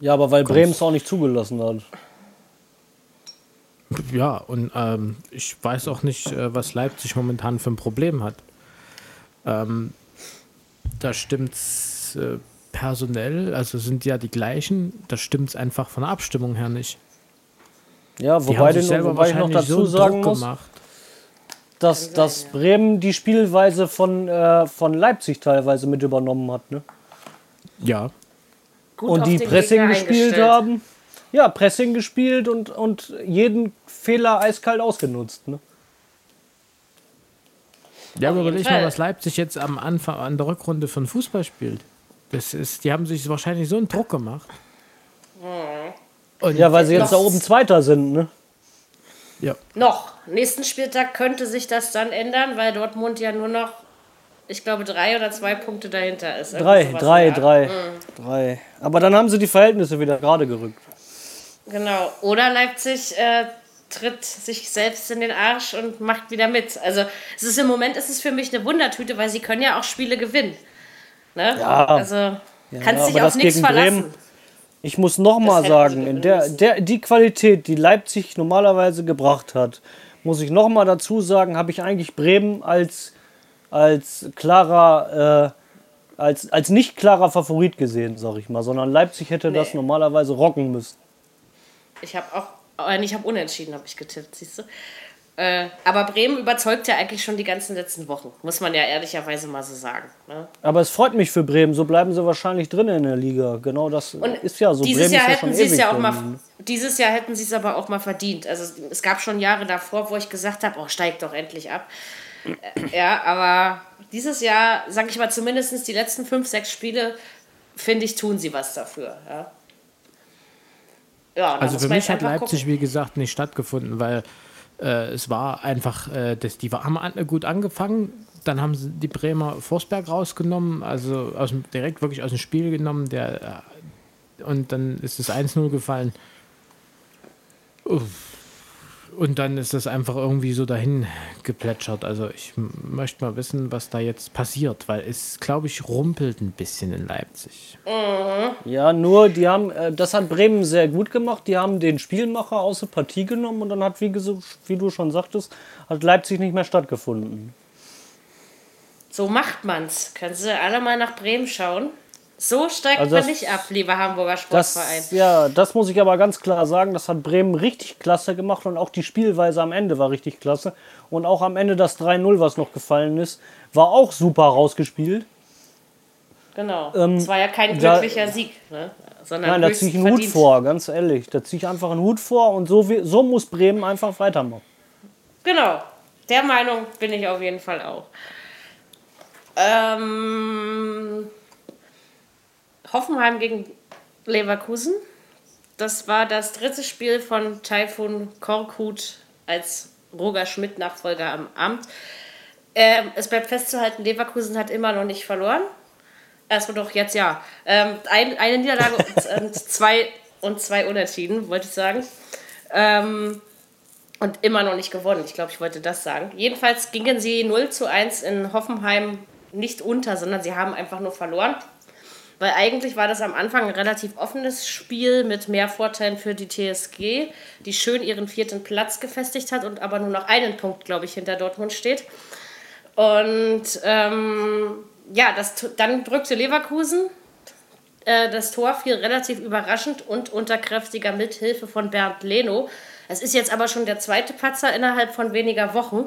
Speaker 4: Ja, aber weil Bremen es auch nicht zugelassen hat.
Speaker 3: Ja, und ähm, ich weiß auch nicht, äh, was Leipzig momentan für ein Problem hat. Ähm, da stimmt es äh, personell, also sind ja die gleichen, da stimmt es einfach von der Abstimmung her nicht.
Speaker 4: Ja, wobei, den, wobei ich noch dazu
Speaker 3: so
Speaker 4: sagen
Speaker 3: Druck
Speaker 4: muss,
Speaker 3: gemacht.
Speaker 4: dass, dass Bremen die Spielweise von, äh, von Leipzig teilweise mit übernommen hat. Ne?
Speaker 3: Ja,
Speaker 2: Gut
Speaker 4: und die Pressing
Speaker 2: Gegner
Speaker 4: gespielt haben. Ja, Pressing gespielt und, und jeden Fehler eiskalt ausgenutzt. Ne?
Speaker 3: Ja aber überleg mal, was Leipzig jetzt am Anfang an der Rückrunde von Fußball spielt. Das ist, die haben sich wahrscheinlich so einen Druck gemacht. Und
Speaker 4: Ja, weil sie jetzt da oben Zweiter sind. Ne?
Speaker 3: ja,
Speaker 2: Noch. Nächsten Spieltag könnte sich das dann ändern, weil Dortmund ja nur noch ich glaube, drei oder zwei Punkte dahinter ist.
Speaker 4: Drei,
Speaker 2: sowas,
Speaker 4: drei, drei, drei. Aber dann haben sie die Verhältnisse wieder gerade gerückt.
Speaker 2: Genau. Oder Leipzig äh, tritt sich selbst in den Arsch und macht wieder mit. Also es ist im Moment ist es für mich eine Wundertüte, weil sie können ja auch Spiele gewinnen. Ne?
Speaker 4: Ja.
Speaker 2: Also kannst dich
Speaker 4: aber
Speaker 2: auf
Speaker 4: das
Speaker 2: nichts verlassen.
Speaker 4: Bremen- Ich muss noch mal
Speaker 2: hätten sie
Speaker 4: sagen, in der, der, die Qualität, die Leipzig normalerweise gebracht hat, muss ich noch mal dazu sagen, habe ich eigentlich Bremen als, als klarer, äh, als, als nicht klarer Favorit gesehen, sag ich mal, sondern Leipzig hätte das
Speaker 2: Nee.
Speaker 4: normalerweise rocken müssen.
Speaker 2: Ich habe auch, ich habe unentschieden, habe ich getippt, siehst du. Äh, aber Bremen überzeugt ja eigentlich schon die ganzen letzten Wochen, muss man ja ehrlicherweise mal so sagen. Ne?
Speaker 4: Aber es freut mich für Bremen, so bleiben sie wahrscheinlich drin in der Liga. Genau das ist ja so.
Speaker 2: dieses
Speaker 4: Bremen
Speaker 2: Jahr
Speaker 4: ist ja
Speaker 2: hätten
Speaker 4: schon
Speaker 2: sie es ja auch mal, dieses Jahr hätten sie es aber auch mal verdient. Also es gab schon Jahre davor, wo ich gesagt habe, oh steigt doch endlich ab. Äh, ja, aber dieses Jahr, sage ich mal, zumindest die letzten fünf, sechs Spiele, finde ich, tun sie was dafür. Ja, ja
Speaker 3: Also für mich hat Leipzig,
Speaker 2: gucken.
Speaker 3: wie gesagt, nicht stattgefunden, weil äh, es war einfach, äh, das, die haben an, gut angefangen, dann haben sie die Bremer Forsberg rausgenommen, also aus, direkt wirklich aus dem Spiel genommen, der, äh, und dann ist das 1-0 gefallen. Uff. Und dann ist das einfach irgendwie so dahin geplätschert. Also ich möchte mal wissen, was da jetzt passiert, weil es, glaube ich, rumpelt ein bisschen in Leipzig.
Speaker 4: Ja, nur die haben, äh, das hat Bremen sehr gut gemacht. Die haben den Spielmacher aus der Partie genommen und dann hat, wie, wie du schon sagtest, hat Leipzig nicht mehr stattgefunden.
Speaker 2: So macht man's. Können Sie alle mal nach Bremen schauen. So steigt
Speaker 4: Also
Speaker 2: man
Speaker 4: das-
Speaker 2: nicht ab, lieber Hamburger Sportverein.
Speaker 4: Das, ja, das muss ich aber ganz klar sagen. Das hat Bremen richtig klasse gemacht und auch die Spielweise am Ende war richtig klasse. Und auch am Ende das 3-0, was noch gefallen ist, war auch super rausgespielt.
Speaker 2: Genau.
Speaker 4: Ähm,
Speaker 2: es war ja kein
Speaker 4: da-
Speaker 2: glücklicher Sieg, ne? sondern
Speaker 4: Nein, da ziehe ich einen Hut
Speaker 2: verdient.
Speaker 4: vor, ganz ehrlich. Da ziehe ich einfach einen Hut vor und so, wie, so muss Bremen einfach weitermachen.
Speaker 2: Genau. Der Meinung bin ich auf jeden Fall auch. Ähm, Hoffenheim gegen Leverkusen. Das war das dritte Spiel von Taifun Korkut als Roger Schmidt-Nachfolger am Amt. Ähm, es bleibt festzuhalten, Leverkusen hat immer noch nicht verloren. Erstmal doch jetzt ja. Ähm, ein, eine Niederlage und, und, zwei, und zwei Unentschieden, wollte ich sagen. Ähm, und immer noch nicht gewonnen. Ich glaube, ich wollte das sagen. Jedenfalls gingen sie 0 zu 1 in Hoffenheim nicht unter, sondern sie haben einfach nur verloren. Weil eigentlich war das am Anfang ein relativ offenes Spiel mit mehr Vorteilen für die TSG, die schön ihren vierten Platz gefestigt hat und aber nur noch einen Punkt, glaube ich, hinter Dortmund steht. Und ähm, ja, das, dann drückte Leverkusen. Äh, das Tor fiel relativ überraschend und unter kräftiger Mithilfe von Bernd Leno. Es ist jetzt aber schon der zweite Patzer innerhalb von weniger Wochen.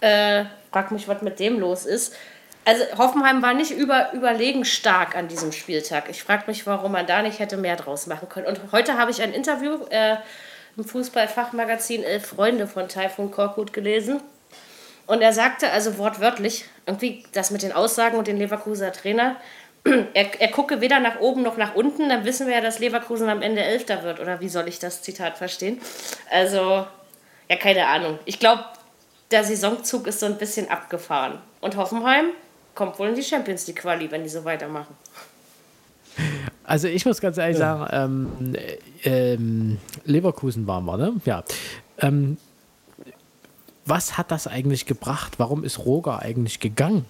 Speaker 2: Äh, frag mich, was mit dem los ist. Also Hoffenheim war nicht über, überlegen stark an diesem Spieltag. Ich frage mich, warum man da nicht hätte mehr draus machen können. Und heute habe ich ein Interview äh, im Fußballfachmagazin Elf Freunde von Taifun Korkut gelesen. Und er sagte also wortwörtlich, irgendwie das mit den Aussagen und den Leverkusener Trainer, er, er gucke weder nach oben noch nach unten, dann wissen wir ja, dass Leverkusen am Ende Elfter wird. Oder wie soll ich das Zitat verstehen? Also, ja, keine Ahnung. Ich glaube, der Saisonzug ist so ein bisschen abgefahren. Und Hoffenheim kommt wohl in die Champions League Quali, wenn die so weitermachen.
Speaker 3: Also ich muss ganz ehrlich sagen, ähm, äh, ähm, Leverkusen waren wir, ne? Ja. Ähm, was hat das eigentlich gebracht? Warum ist Roger eigentlich gegangen?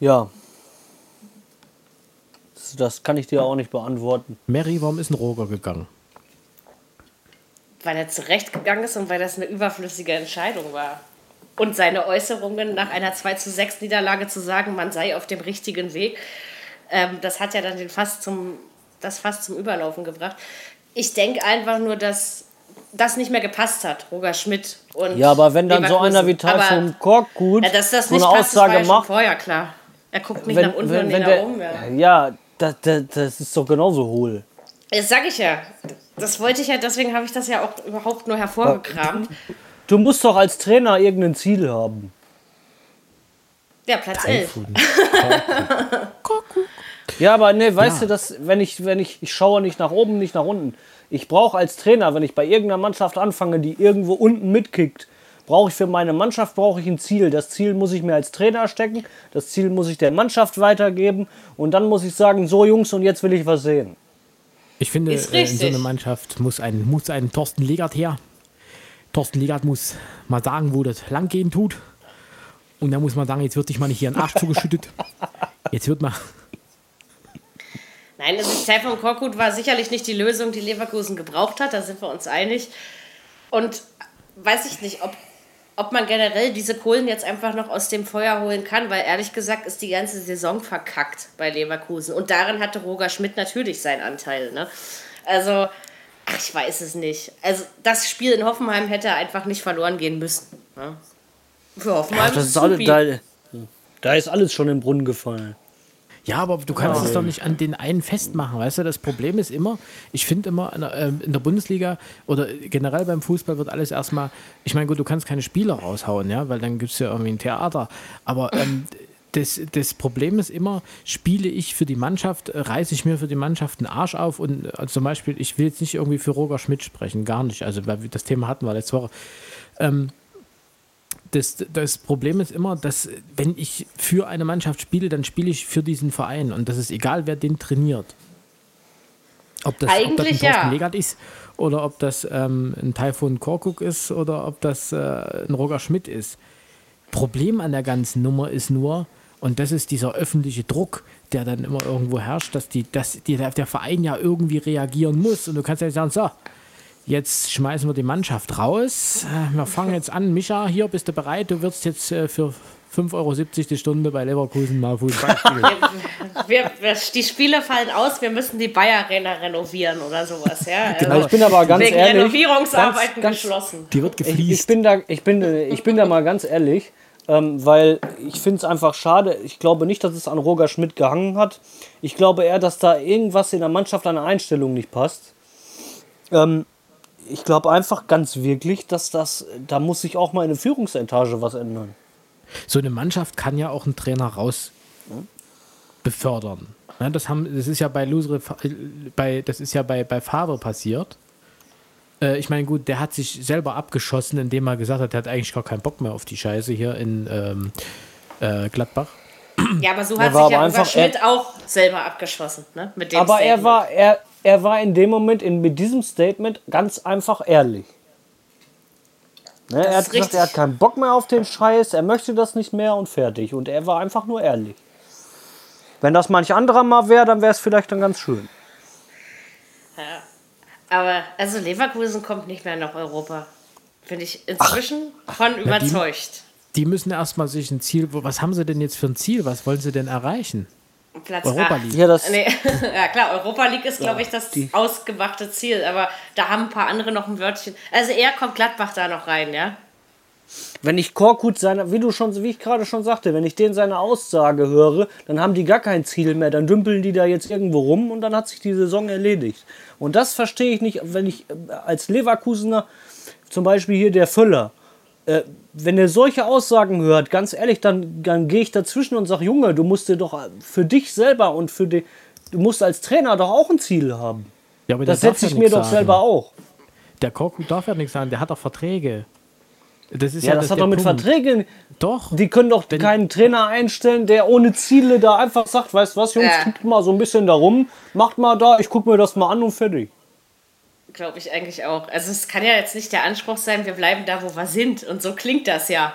Speaker 4: Ja. Das, das kann ich dir auch nicht beantworten.
Speaker 3: Mary, warum ist ein Roger gegangen?
Speaker 2: Weil er zurechtgegangen ist und weil das eine überflüssige Entscheidung war. Und seine Äußerungen nach einer 2 zu 6 Niederlage zu sagen, man sei auf dem richtigen Weg, ähm, das hat ja dann den fast zum, das fast zum Überlaufen gebracht. Ich denke einfach nur, dass das nicht mehr gepasst hat, Roger Schmidt und
Speaker 4: Ja, aber wenn dann so
Speaker 2: Leverkusen.
Speaker 4: einer wie Taifun Korkut
Speaker 2: ja, dass das
Speaker 4: so eine
Speaker 2: passt, das
Speaker 4: Aussage
Speaker 2: ja
Speaker 4: macht,
Speaker 2: vorher klar. Er guckt nicht
Speaker 4: wenn,
Speaker 2: nach unten
Speaker 4: wenn,
Speaker 2: und
Speaker 4: wenn der,
Speaker 2: nach oben. Ja.
Speaker 4: ja, das, das, das ist doch genauso hohl.
Speaker 2: Das sag ich ja. Das wollte ich ja, deswegen habe ich das ja auch überhaupt nur hervorgekramt.
Speaker 4: Du musst doch als Trainer irgendein Ziel haben.
Speaker 2: Ja, Platz 11.
Speaker 3: Taifun.
Speaker 4: Ja, aber ne, weißt
Speaker 3: Ja.
Speaker 4: du, dass wenn ich, wenn ich, ich schaue nicht nach oben, nicht nach unten. Ich brauche als Trainer, wenn ich bei irgendeiner Mannschaft anfange, die irgendwo unten mitkickt, brauche ich für meine Mannschaft brauche ich ein Ziel. Das Ziel muss ich mir als Trainer stecken, das Ziel muss ich der Mannschaft weitergeben und dann muss ich sagen, so Jungs und jetzt will ich was sehen.
Speaker 3: Ich finde,
Speaker 2: Ist
Speaker 3: äh, in so einer Mannschaft muss ein, muss ein Thorsten Legert her. Thorsten Legert muss mal sagen, wo das langgehen tut. Und dann muss man sagen, jetzt wird dich mal nicht hier in den Arsch zugeschüttet. Jetzt wird mal.
Speaker 2: Nein, also Stefan Korkut war sicherlich nicht die Lösung, die Leverkusen gebraucht hat, da sind wir uns einig. Und weiß ich nicht, ob, ob man generell diese Kohlen jetzt einfach noch aus dem Feuer holen kann, weil ehrlich gesagt ist die ganze Saison verkackt bei Leverkusen. Und darin hatte Roger Schmidt natürlich seinen Anteil. Ne? Also, ach, ich weiß es nicht. Also, das Spiel in Hoffenheim hätte einfach nicht verloren gehen müssen. Ne? Für Hoffenheim
Speaker 4: Das
Speaker 2: ist
Speaker 4: alle, da, da ist alles schon im Brunnen gefallen.
Speaker 3: Ja, aber du kannst es doch nicht an den einen festmachen, weißt du? Das Problem ist immer, ich finde immer, in der, ähm, in der Bundesliga oder generell beim Fußball wird alles erstmal, ich meine, gut, du kannst keine Spieler raushauen, ja, weil dann gibt es ja irgendwie ein Theater. Aber ähm, das, das Problem ist immer, spiele ich für die Mannschaft, äh, reiße ich mir für die Mannschaft einen Arsch auf und äh, zum Beispiel, ich will jetzt nicht irgendwie für Roger Schmidt sprechen, gar nicht. Also, weil das Thema hatten wir letzte Woche. Ähm, das, das Problem ist immer, dass wenn ich für eine Mannschaft spiele, dann spiele ich für diesen Verein und das ist egal, wer den trainiert. Ob das, ob das ein Thorsten
Speaker 2: ja.
Speaker 3: Legert ist oder ob das ähm, ein Taifun Korkuk ist oder ob das äh, ein Roger Schmidt ist. Problem an der ganzen Nummer ist nur, und das ist dieser öffentliche Druck, der dann immer irgendwo herrscht, dass, die, dass die, der, der Verein ja irgendwie reagieren muss. Und du kannst ja nicht sagen, so, jetzt schmeißen wir die Mannschaft raus. Äh, Wir fangen jetzt an. Micha, hier bist du bereit? Du wirst jetzt äh, für 5,70 Euro die Stunde bei Leverkusen mal Fußball spielen.
Speaker 2: Wir, wir, die Spiele fallen aus, wir müssen die Bayer Arena renovieren oder sowas. Ja?
Speaker 4: Genau,
Speaker 2: Also,
Speaker 4: ich bin aber ganz
Speaker 2: wegen
Speaker 4: ehrlich.
Speaker 2: Renovierungsarbeiten
Speaker 4: ganz, ganz,
Speaker 2: geschlossen.
Speaker 3: Die wird
Speaker 4: Ich, ich,
Speaker 3: gefliest.
Speaker 4: bin da, ich, bin, ich bin da mal ganz ehrlich, ähm, weil ich finde es einfach schade. Ich glaube nicht, dass es an Roger Schmidt gehangen hat. Ich glaube eher, dass da irgendwas in der Mannschaft an der Einstellung nicht passt. Ähm, ich glaube einfach ganz wirklich, dass das, da muss sich auch mal in der Führungsetage was ändern.
Speaker 3: so eine Mannschaft kann ja auch einen Trainer raus befördern. Ja, das, haben, das ist ja bei Lusre, bei, das ist ja bei, bei Favre passiert. Äh, ich meine, gut, der hat sich selber abgeschossen, indem er gesagt hat, er hat eigentlich gar keinen Bock mehr auf die Scheiße hier in ähm, äh, Gladbach.
Speaker 2: Ja, aber so
Speaker 4: Er
Speaker 2: hat sich ja Uwe
Speaker 4: einfach-
Speaker 2: Schmidt auch selber abgeschossen. Ne? Mit dem
Speaker 4: Aber er war, er, er war in dem Moment in, mit diesem Statement ganz einfach ehrlich. Ne, er hat gesagt,
Speaker 2: richtig.
Speaker 4: er hat keinen Bock mehr auf den Scheiß, er möchte das nicht mehr und fertig. Und er war einfach nur ehrlich. Wenn das manch anderer mal wäre, dann wäre es vielleicht dann ganz schön.
Speaker 2: Aber also Leverkusen kommt nicht mehr nach Europa. Finde ich inzwischen von überzeugt.
Speaker 3: Die müssen erstmal sich ein Ziel, was haben sie denn jetzt für ein Ziel? Was wollen sie denn erreichen?
Speaker 2: Platz
Speaker 3: Europa. League.
Speaker 4: Ja, das,
Speaker 2: Nee, ja klar, Europa League ist, glaube ich, das
Speaker 4: die-
Speaker 2: ausgemachte Ziel, aber da haben ein paar andere noch ein Wörtchen. Also eher kommt Gladbach da noch rein, ja?
Speaker 4: Wenn ich Korkut seine, wie du schon, wie ich gerade schon sagte, wenn ich den seine Aussage höre, dann haben die gar kein Ziel mehr, dann dümpeln die da jetzt irgendwo rum und dann hat sich die Saison erledigt. Und das verstehe ich nicht, wenn ich äh, als Leverkusener, zum Beispiel hier der Völler, äh, wenn er solche Aussagen hört, ganz ehrlich, dann, dann gehe ich dazwischen und sage, Junge, du musst dir doch für dich selber und für die, du musst als Trainer doch auch ein Ziel haben.
Speaker 3: Ja, aber
Speaker 4: Das setze ich mir doch selber auch.
Speaker 3: Der Korkut darf ja nichts sagen, der hat doch Verträge. Das ist
Speaker 4: Ja,
Speaker 3: ja,
Speaker 4: das hat
Speaker 3: der
Speaker 4: doch mit
Speaker 3: Punkt.
Speaker 4: Verträgen.
Speaker 3: Doch.
Speaker 4: Die können doch
Speaker 3: Wenn-
Speaker 4: keinen Trainer einstellen, der ohne Ziele da einfach sagt, weißt du was, Jungs,
Speaker 2: Ja.
Speaker 4: guckt mal so ein bisschen da rum, macht mal da, ich gucke mir das mal an und fertig.
Speaker 2: Glaube ich eigentlich auch. Also es kann ja jetzt nicht der Anspruch sein, wir bleiben da, wo wir sind. Und so klingt das ja.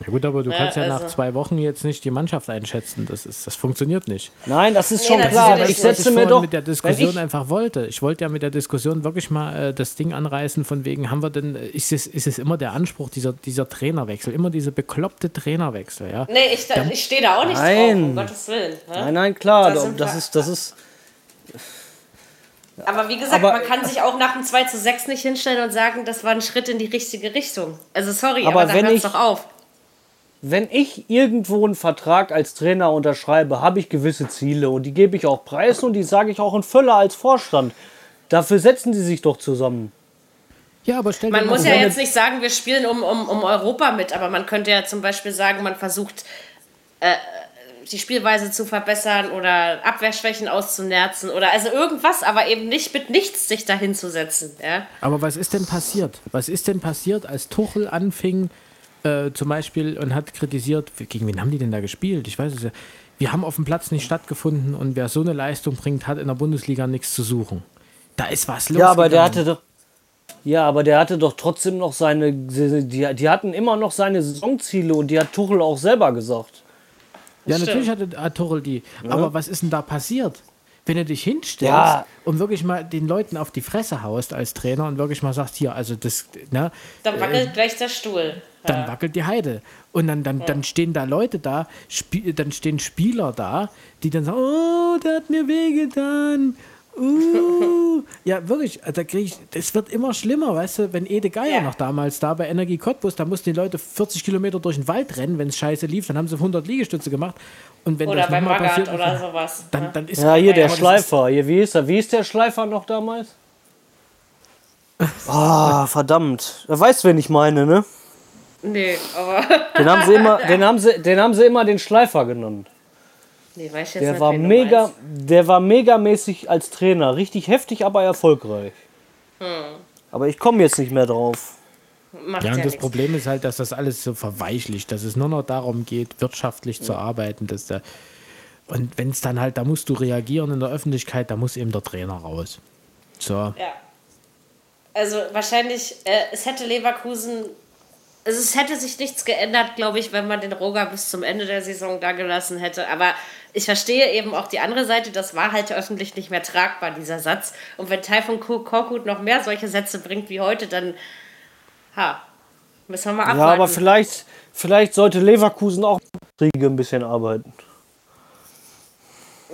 Speaker 3: Ja gut, aber du kannst ja nach
Speaker 2: also-
Speaker 3: zwei Wochen jetzt nicht die Mannschaft einschätzen. Das, ist, das funktioniert nicht.
Speaker 4: Nein, das ist
Speaker 2: Nee,
Speaker 4: schon
Speaker 2: das
Speaker 4: klar,
Speaker 2: ist ja
Speaker 4: ich
Speaker 2: das, was
Speaker 4: setze mir doch.
Speaker 3: mit der Diskussion
Speaker 4: ich,
Speaker 3: einfach wollte. Ich wollte ja mit der Diskussion wirklich mal äh, das Ding anreißen, von wegen, haben wir denn, ist es, ist es immer der Anspruch, dieser, dieser Trainerwechsel, immer diese bekloppte Trainerwechsel, ja?
Speaker 2: Nee, ich, da, ich stehe da auch nicht drauf,
Speaker 4: Nein.
Speaker 2: um Gottes Willen. Ne?
Speaker 4: nein, nein, klar, das
Speaker 2: wir-
Speaker 4: ist, das ist,
Speaker 2: Aber wie gesagt,
Speaker 4: Aber-
Speaker 2: man kann sich auch nach dem 2 zu 6 nicht hinstellen und sagen, das war ein Schritt in die richtige Richtung. Also sorry,
Speaker 4: Aber
Speaker 2: aber, da hört
Speaker 4: ich-
Speaker 2: doch auf.
Speaker 4: Wenn ich irgendwo einen Vertrag als Trainer unterschreibe, habe ich gewisse Ziele und die gebe ich auch preis und die sage ich auch in Fülle als Vorstand. Dafür setzen die sich doch zusammen.
Speaker 3: Ja, aber stell dir
Speaker 2: Man
Speaker 3: mal
Speaker 2: muss ja jetzt nicht sagen, wir spielen um, um, um Europa mit, aber man könnte ja zum Beispiel sagen, man versucht, äh, die Spielweise zu verbessern oder Abwehrschwächen auszunerzen oder also irgendwas, aber eben nicht mit nichts sich dahin zu setzen. Ja?
Speaker 3: Aber was ist denn passiert? Was ist denn passiert, als Tuchel anfing, äh, zum Beispiel, und hat kritisiert, gegen wen haben die denn da gespielt? Ich weiß es ja. Wir haben auf dem Platz nicht stattgefunden und wer so eine Leistung bringt, hat in der Bundesliga nichts zu suchen. Da ist was los.
Speaker 4: Ja, aber der hatte doch. Ja, aber der hatte doch trotzdem noch seine. Die, die hatten immer noch seine Saisonziele und die hat Tuchel auch selber gesagt.
Speaker 3: Ja, natürlich hatte hat Tuchel die.
Speaker 4: Ja.
Speaker 3: Aber was ist denn da passiert? Wenn du dich hinstellst
Speaker 4: Ja.
Speaker 3: und wirklich mal den Leuten auf die Fresse haust als Trainer und wirklich mal sagst, hier, also das, ne,
Speaker 2: Dann wackelt gleich der Stuhl.
Speaker 3: dann wackelt die Heide. Und dann, dann, dann stehen da Leute da, dann stehen Spieler da, die dann sagen, oh, der hat mir wehgetan. Uh. ja, wirklich, da krieg ich, das wird immer schlimmer, weißt du, wenn Ede Geier
Speaker 2: Ja.
Speaker 3: noch damals da bei Energie Cottbus, da mussten die Leute 40 Kilometer durch den Wald rennen, wenn es scheiße lief, dann haben sie 100 Liegestütze gemacht. Und wenn
Speaker 2: Oder
Speaker 3: das
Speaker 2: bei
Speaker 3: nochmal
Speaker 2: Magath
Speaker 3: passiert,
Speaker 2: oder sowas.
Speaker 3: dann, dann ist
Speaker 4: Ja, hier der Schleifer. Hier, wie ist er? Wie ist der Schleifer noch damals? Ah, verdammt. Er weiß, wen ich meine, ne?
Speaker 2: Nee, aber.
Speaker 4: Den haben sie immer, den haben sie, den haben sie immer den Schleifer genannt.
Speaker 2: Nee, weiß ich jetzt
Speaker 4: Der
Speaker 2: nicht,
Speaker 4: war mega, der war megamäßig als Trainer, richtig heftig, aber erfolgreich. Aber ich komme jetzt nicht mehr drauf.
Speaker 2: Macht
Speaker 3: Ja,
Speaker 2: ja,
Speaker 3: und das
Speaker 2: nichts.
Speaker 3: Problem ist halt, dass das alles so verweichlicht, dass es nur noch darum geht, wirtschaftlich zu arbeiten. Dass der, und wenn es dann halt, da musst du reagieren in der Öffentlichkeit, da muss eben der Trainer raus. So.
Speaker 2: Ja. Also wahrscheinlich, äh, es hätte Leverkusen, also es hätte sich nichts geändert, glaube ich, wenn man den Roger bis zum Ende der Saison da gelassen hätte. Aber ich verstehe eben auch die andere Seite, das war halt öffentlich nicht mehr tragbar, dieser Satz. Und wenn Taifun Korkut noch mehr solche Sätze bringt wie heute, dann, ha, müssen wir mal abwarten.
Speaker 4: Ja, aber vielleicht, vielleicht sollte Leverkusen auch Kriege ein bisschen arbeiten.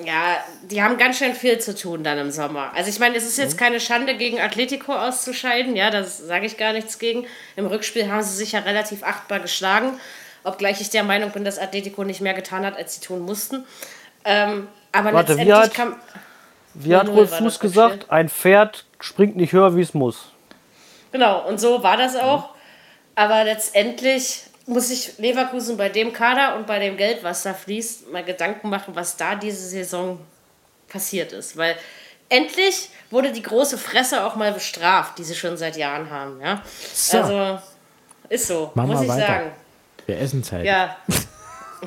Speaker 2: Ja, die haben ganz schön viel zu tun dann im Sommer. Also ich meine, es ist jetzt keine Schande, gegen Atletico auszuscheiden. Ja, das sage ich gar nichts gegen. Im Rückspiel haben sie sich ja relativ achtbar geschlagen. Obgleich ich der Meinung bin, dass Atletico nicht mehr getan hat, als sie tun mussten. Ähm, aber
Speaker 4: Warte, wie
Speaker 2: letztendlich
Speaker 4: hat-
Speaker 2: kam...
Speaker 4: Wie hat
Speaker 2: 0-0
Speaker 4: Rolf Fuß gesagt?
Speaker 2: Rückspiel.
Speaker 4: Ein Pferd springt nicht höher, wie es muss.
Speaker 2: Genau, und so war das auch. Aber letztendlich muss sich Leverkusen bei dem Kader und bei dem Geld, was da fließt, mal Gedanken machen, was da diese Saison passiert ist. Weil endlich wurde die große Fresse auch mal bestraft, die sie schon seit Jahren haben. Ja?
Speaker 3: So.
Speaker 2: Also ist so,
Speaker 3: Machen
Speaker 2: muss ich
Speaker 3: weiter.
Speaker 2: sagen.
Speaker 3: Wir essen Zeit.
Speaker 2: Ja,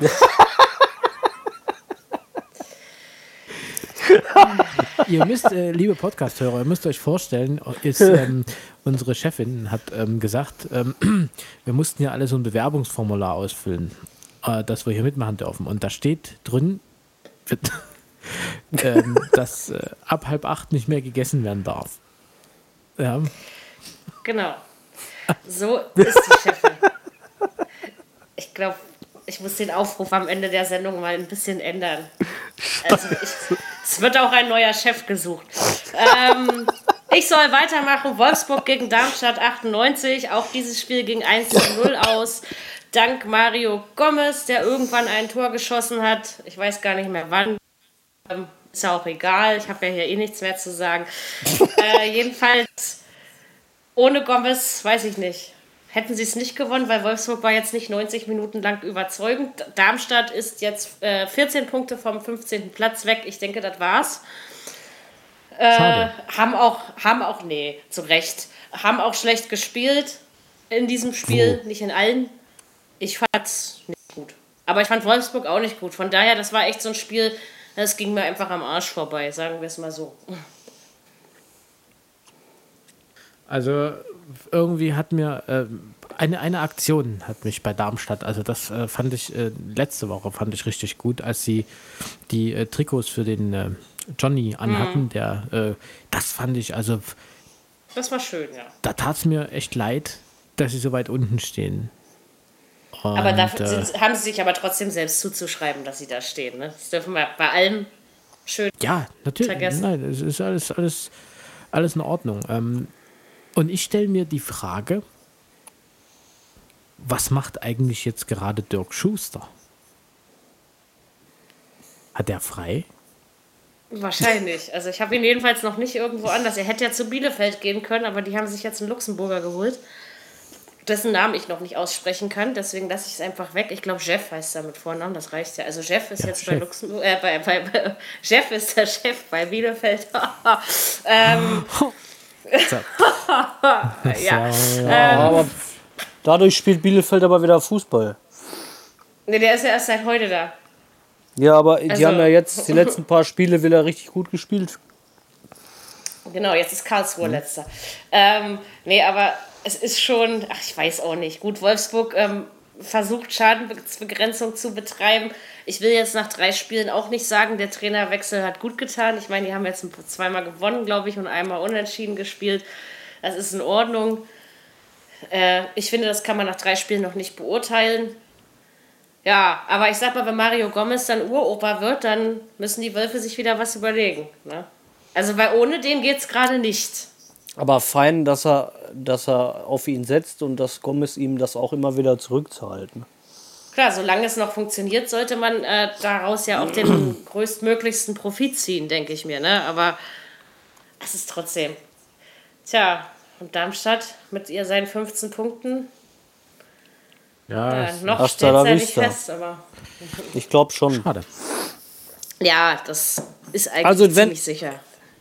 Speaker 3: Ihr müsst, äh, liebe Podcast-Hörer, ihr müsst euch vorstellen, ist, ähm, unsere Chefin hat ähm, gesagt, ähm, wir mussten ja alle so ein Bewerbungsformular ausfüllen, äh, dass wir hier mitmachen dürfen. Und da steht drin, ähm, dass äh, ab halb acht nicht mehr gegessen werden darf. Ja,
Speaker 2: genau. So ist die Chefin. Ich glaube, ich muss den Aufruf am Ende der Sendung mal ein bisschen ändern. Also ich, es wird auch ein neuer Chef gesucht. Ähm, ich soll weitermachen. Wolfsburg gegen Darmstadt 98. Auch dieses Spiel ging 1 zu 0 aus. Dank Mario Gomez, der irgendwann ein Tor geschossen hat. Ich weiß gar nicht mehr wann. Ähm, Ist ja auch egal. Ich habe ja hier eh nichts mehr zu sagen. Äh, jedenfalls ohne Gomez, weiß ich nicht. Hätten sie es nicht gewonnen, weil Wolfsburg war jetzt nicht 90 Minuten lang überzeugend. Darmstadt ist jetzt äh, 14 Punkte vom 15. Platz weg. Ich denke, das war's. Äh, haben auch, haben auch, nee, zu Recht, haben auch schlecht gespielt in diesem Spiel, nicht in allen. Ich fand's nicht gut. Aber ich fand Wolfsburg auch nicht gut. Von daher, das war echt so ein Spiel, das ging mir einfach am Arsch vorbei, sagen wir es mal so.
Speaker 3: Also irgendwie hat mir äh, eine, eine Aktion hat mich bei Darmstadt, also das äh, fand ich äh, letzte Woche fand ich richtig gut, als sie die äh, Trikots für den äh, Johnny anhatten, der äh, das fand ich, also
Speaker 2: Das war schön, ja.
Speaker 3: da tat es mir echt leid, dass sie so weit unten stehen.
Speaker 2: Aber
Speaker 3: Und,
Speaker 2: dafür
Speaker 3: äh,
Speaker 2: sind, haben sie sich aber trotzdem selbst zuzuschreiben, dass sie da stehen. Ne? Das dürfen wir bei allem schön.
Speaker 3: Ja, natürlich.
Speaker 2: vergessen.
Speaker 3: Nein, es ist alles, alles, alles in Ordnung. Ähm, und ich stelle mir die Frage, was macht eigentlich jetzt gerade Dirk Schuster? Hat er frei?
Speaker 2: Wahrscheinlich. Also ich habe ihn jedenfalls noch nicht irgendwo anders. Er hätte ja zu Bielefeld gehen können, aber die haben sich jetzt einen Luxemburger geholt. dessen Namen ich noch nicht aussprechen kann. Deswegen lasse ich es einfach weg. Ich glaube, Jeff heißt er mit Vornamen, das reicht ja. Also Jeff ist
Speaker 3: Ja,
Speaker 2: jetzt bei
Speaker 3: Jeff.
Speaker 2: Luxemburg, äh, bei, bei, bei, Jeff ist der Chef bei Bielefeld. ähm, ja.
Speaker 4: Ja, aber dadurch spielt Bielefeld aber wieder Fußball.
Speaker 2: Nee, der ist ja erst seit heute da.
Speaker 4: Ja, aber die
Speaker 2: Also-
Speaker 4: haben ja jetzt die letzten paar Spiele wieder richtig gut gespielt.
Speaker 2: Genau, jetzt ist Karlsruhe letzter. Ähm, nee, aber es ist schon, ach, ich weiß auch nicht. Gut, Wolfsburg ähm, versucht Schadenbegrenzung zu betreiben. Ich will jetzt nach drei Spielen auch nicht sagen, der Trainerwechsel hat gut getan. Ich meine, die haben jetzt zweimal gewonnen, glaube ich, und einmal unentschieden gespielt. Das ist in Ordnung. Äh, ich finde, das kann man nach drei Spielen noch nicht beurteilen. Ja, aber ich sag mal, wenn Mario Gomez dann Uropa wird, dann müssen die Wölfe sich wieder was überlegen. Ne? Also, weil ohne den geht's gerade nicht.
Speaker 4: Aber fein, dass er, dass er auf ihn setzt und dass Gomez ihm das auch immer wieder zurückzahlt. ne?
Speaker 2: Klar, solange es noch funktioniert, sollte man äh, daraus ja auch den größtmöglichsten Profit ziehen, denke ich mir. Ne? Aber es ist trotzdem. Tja, und Darmstadt mit ihr seinen 15 Punkten.
Speaker 3: Ja,
Speaker 2: Äh, noch steht
Speaker 4: la
Speaker 2: ja nicht fest, aber
Speaker 4: Ich glaube schon.
Speaker 3: schade.
Speaker 2: ja, das ist eigentlich
Speaker 4: Also wenn-
Speaker 2: ziemlich sicher.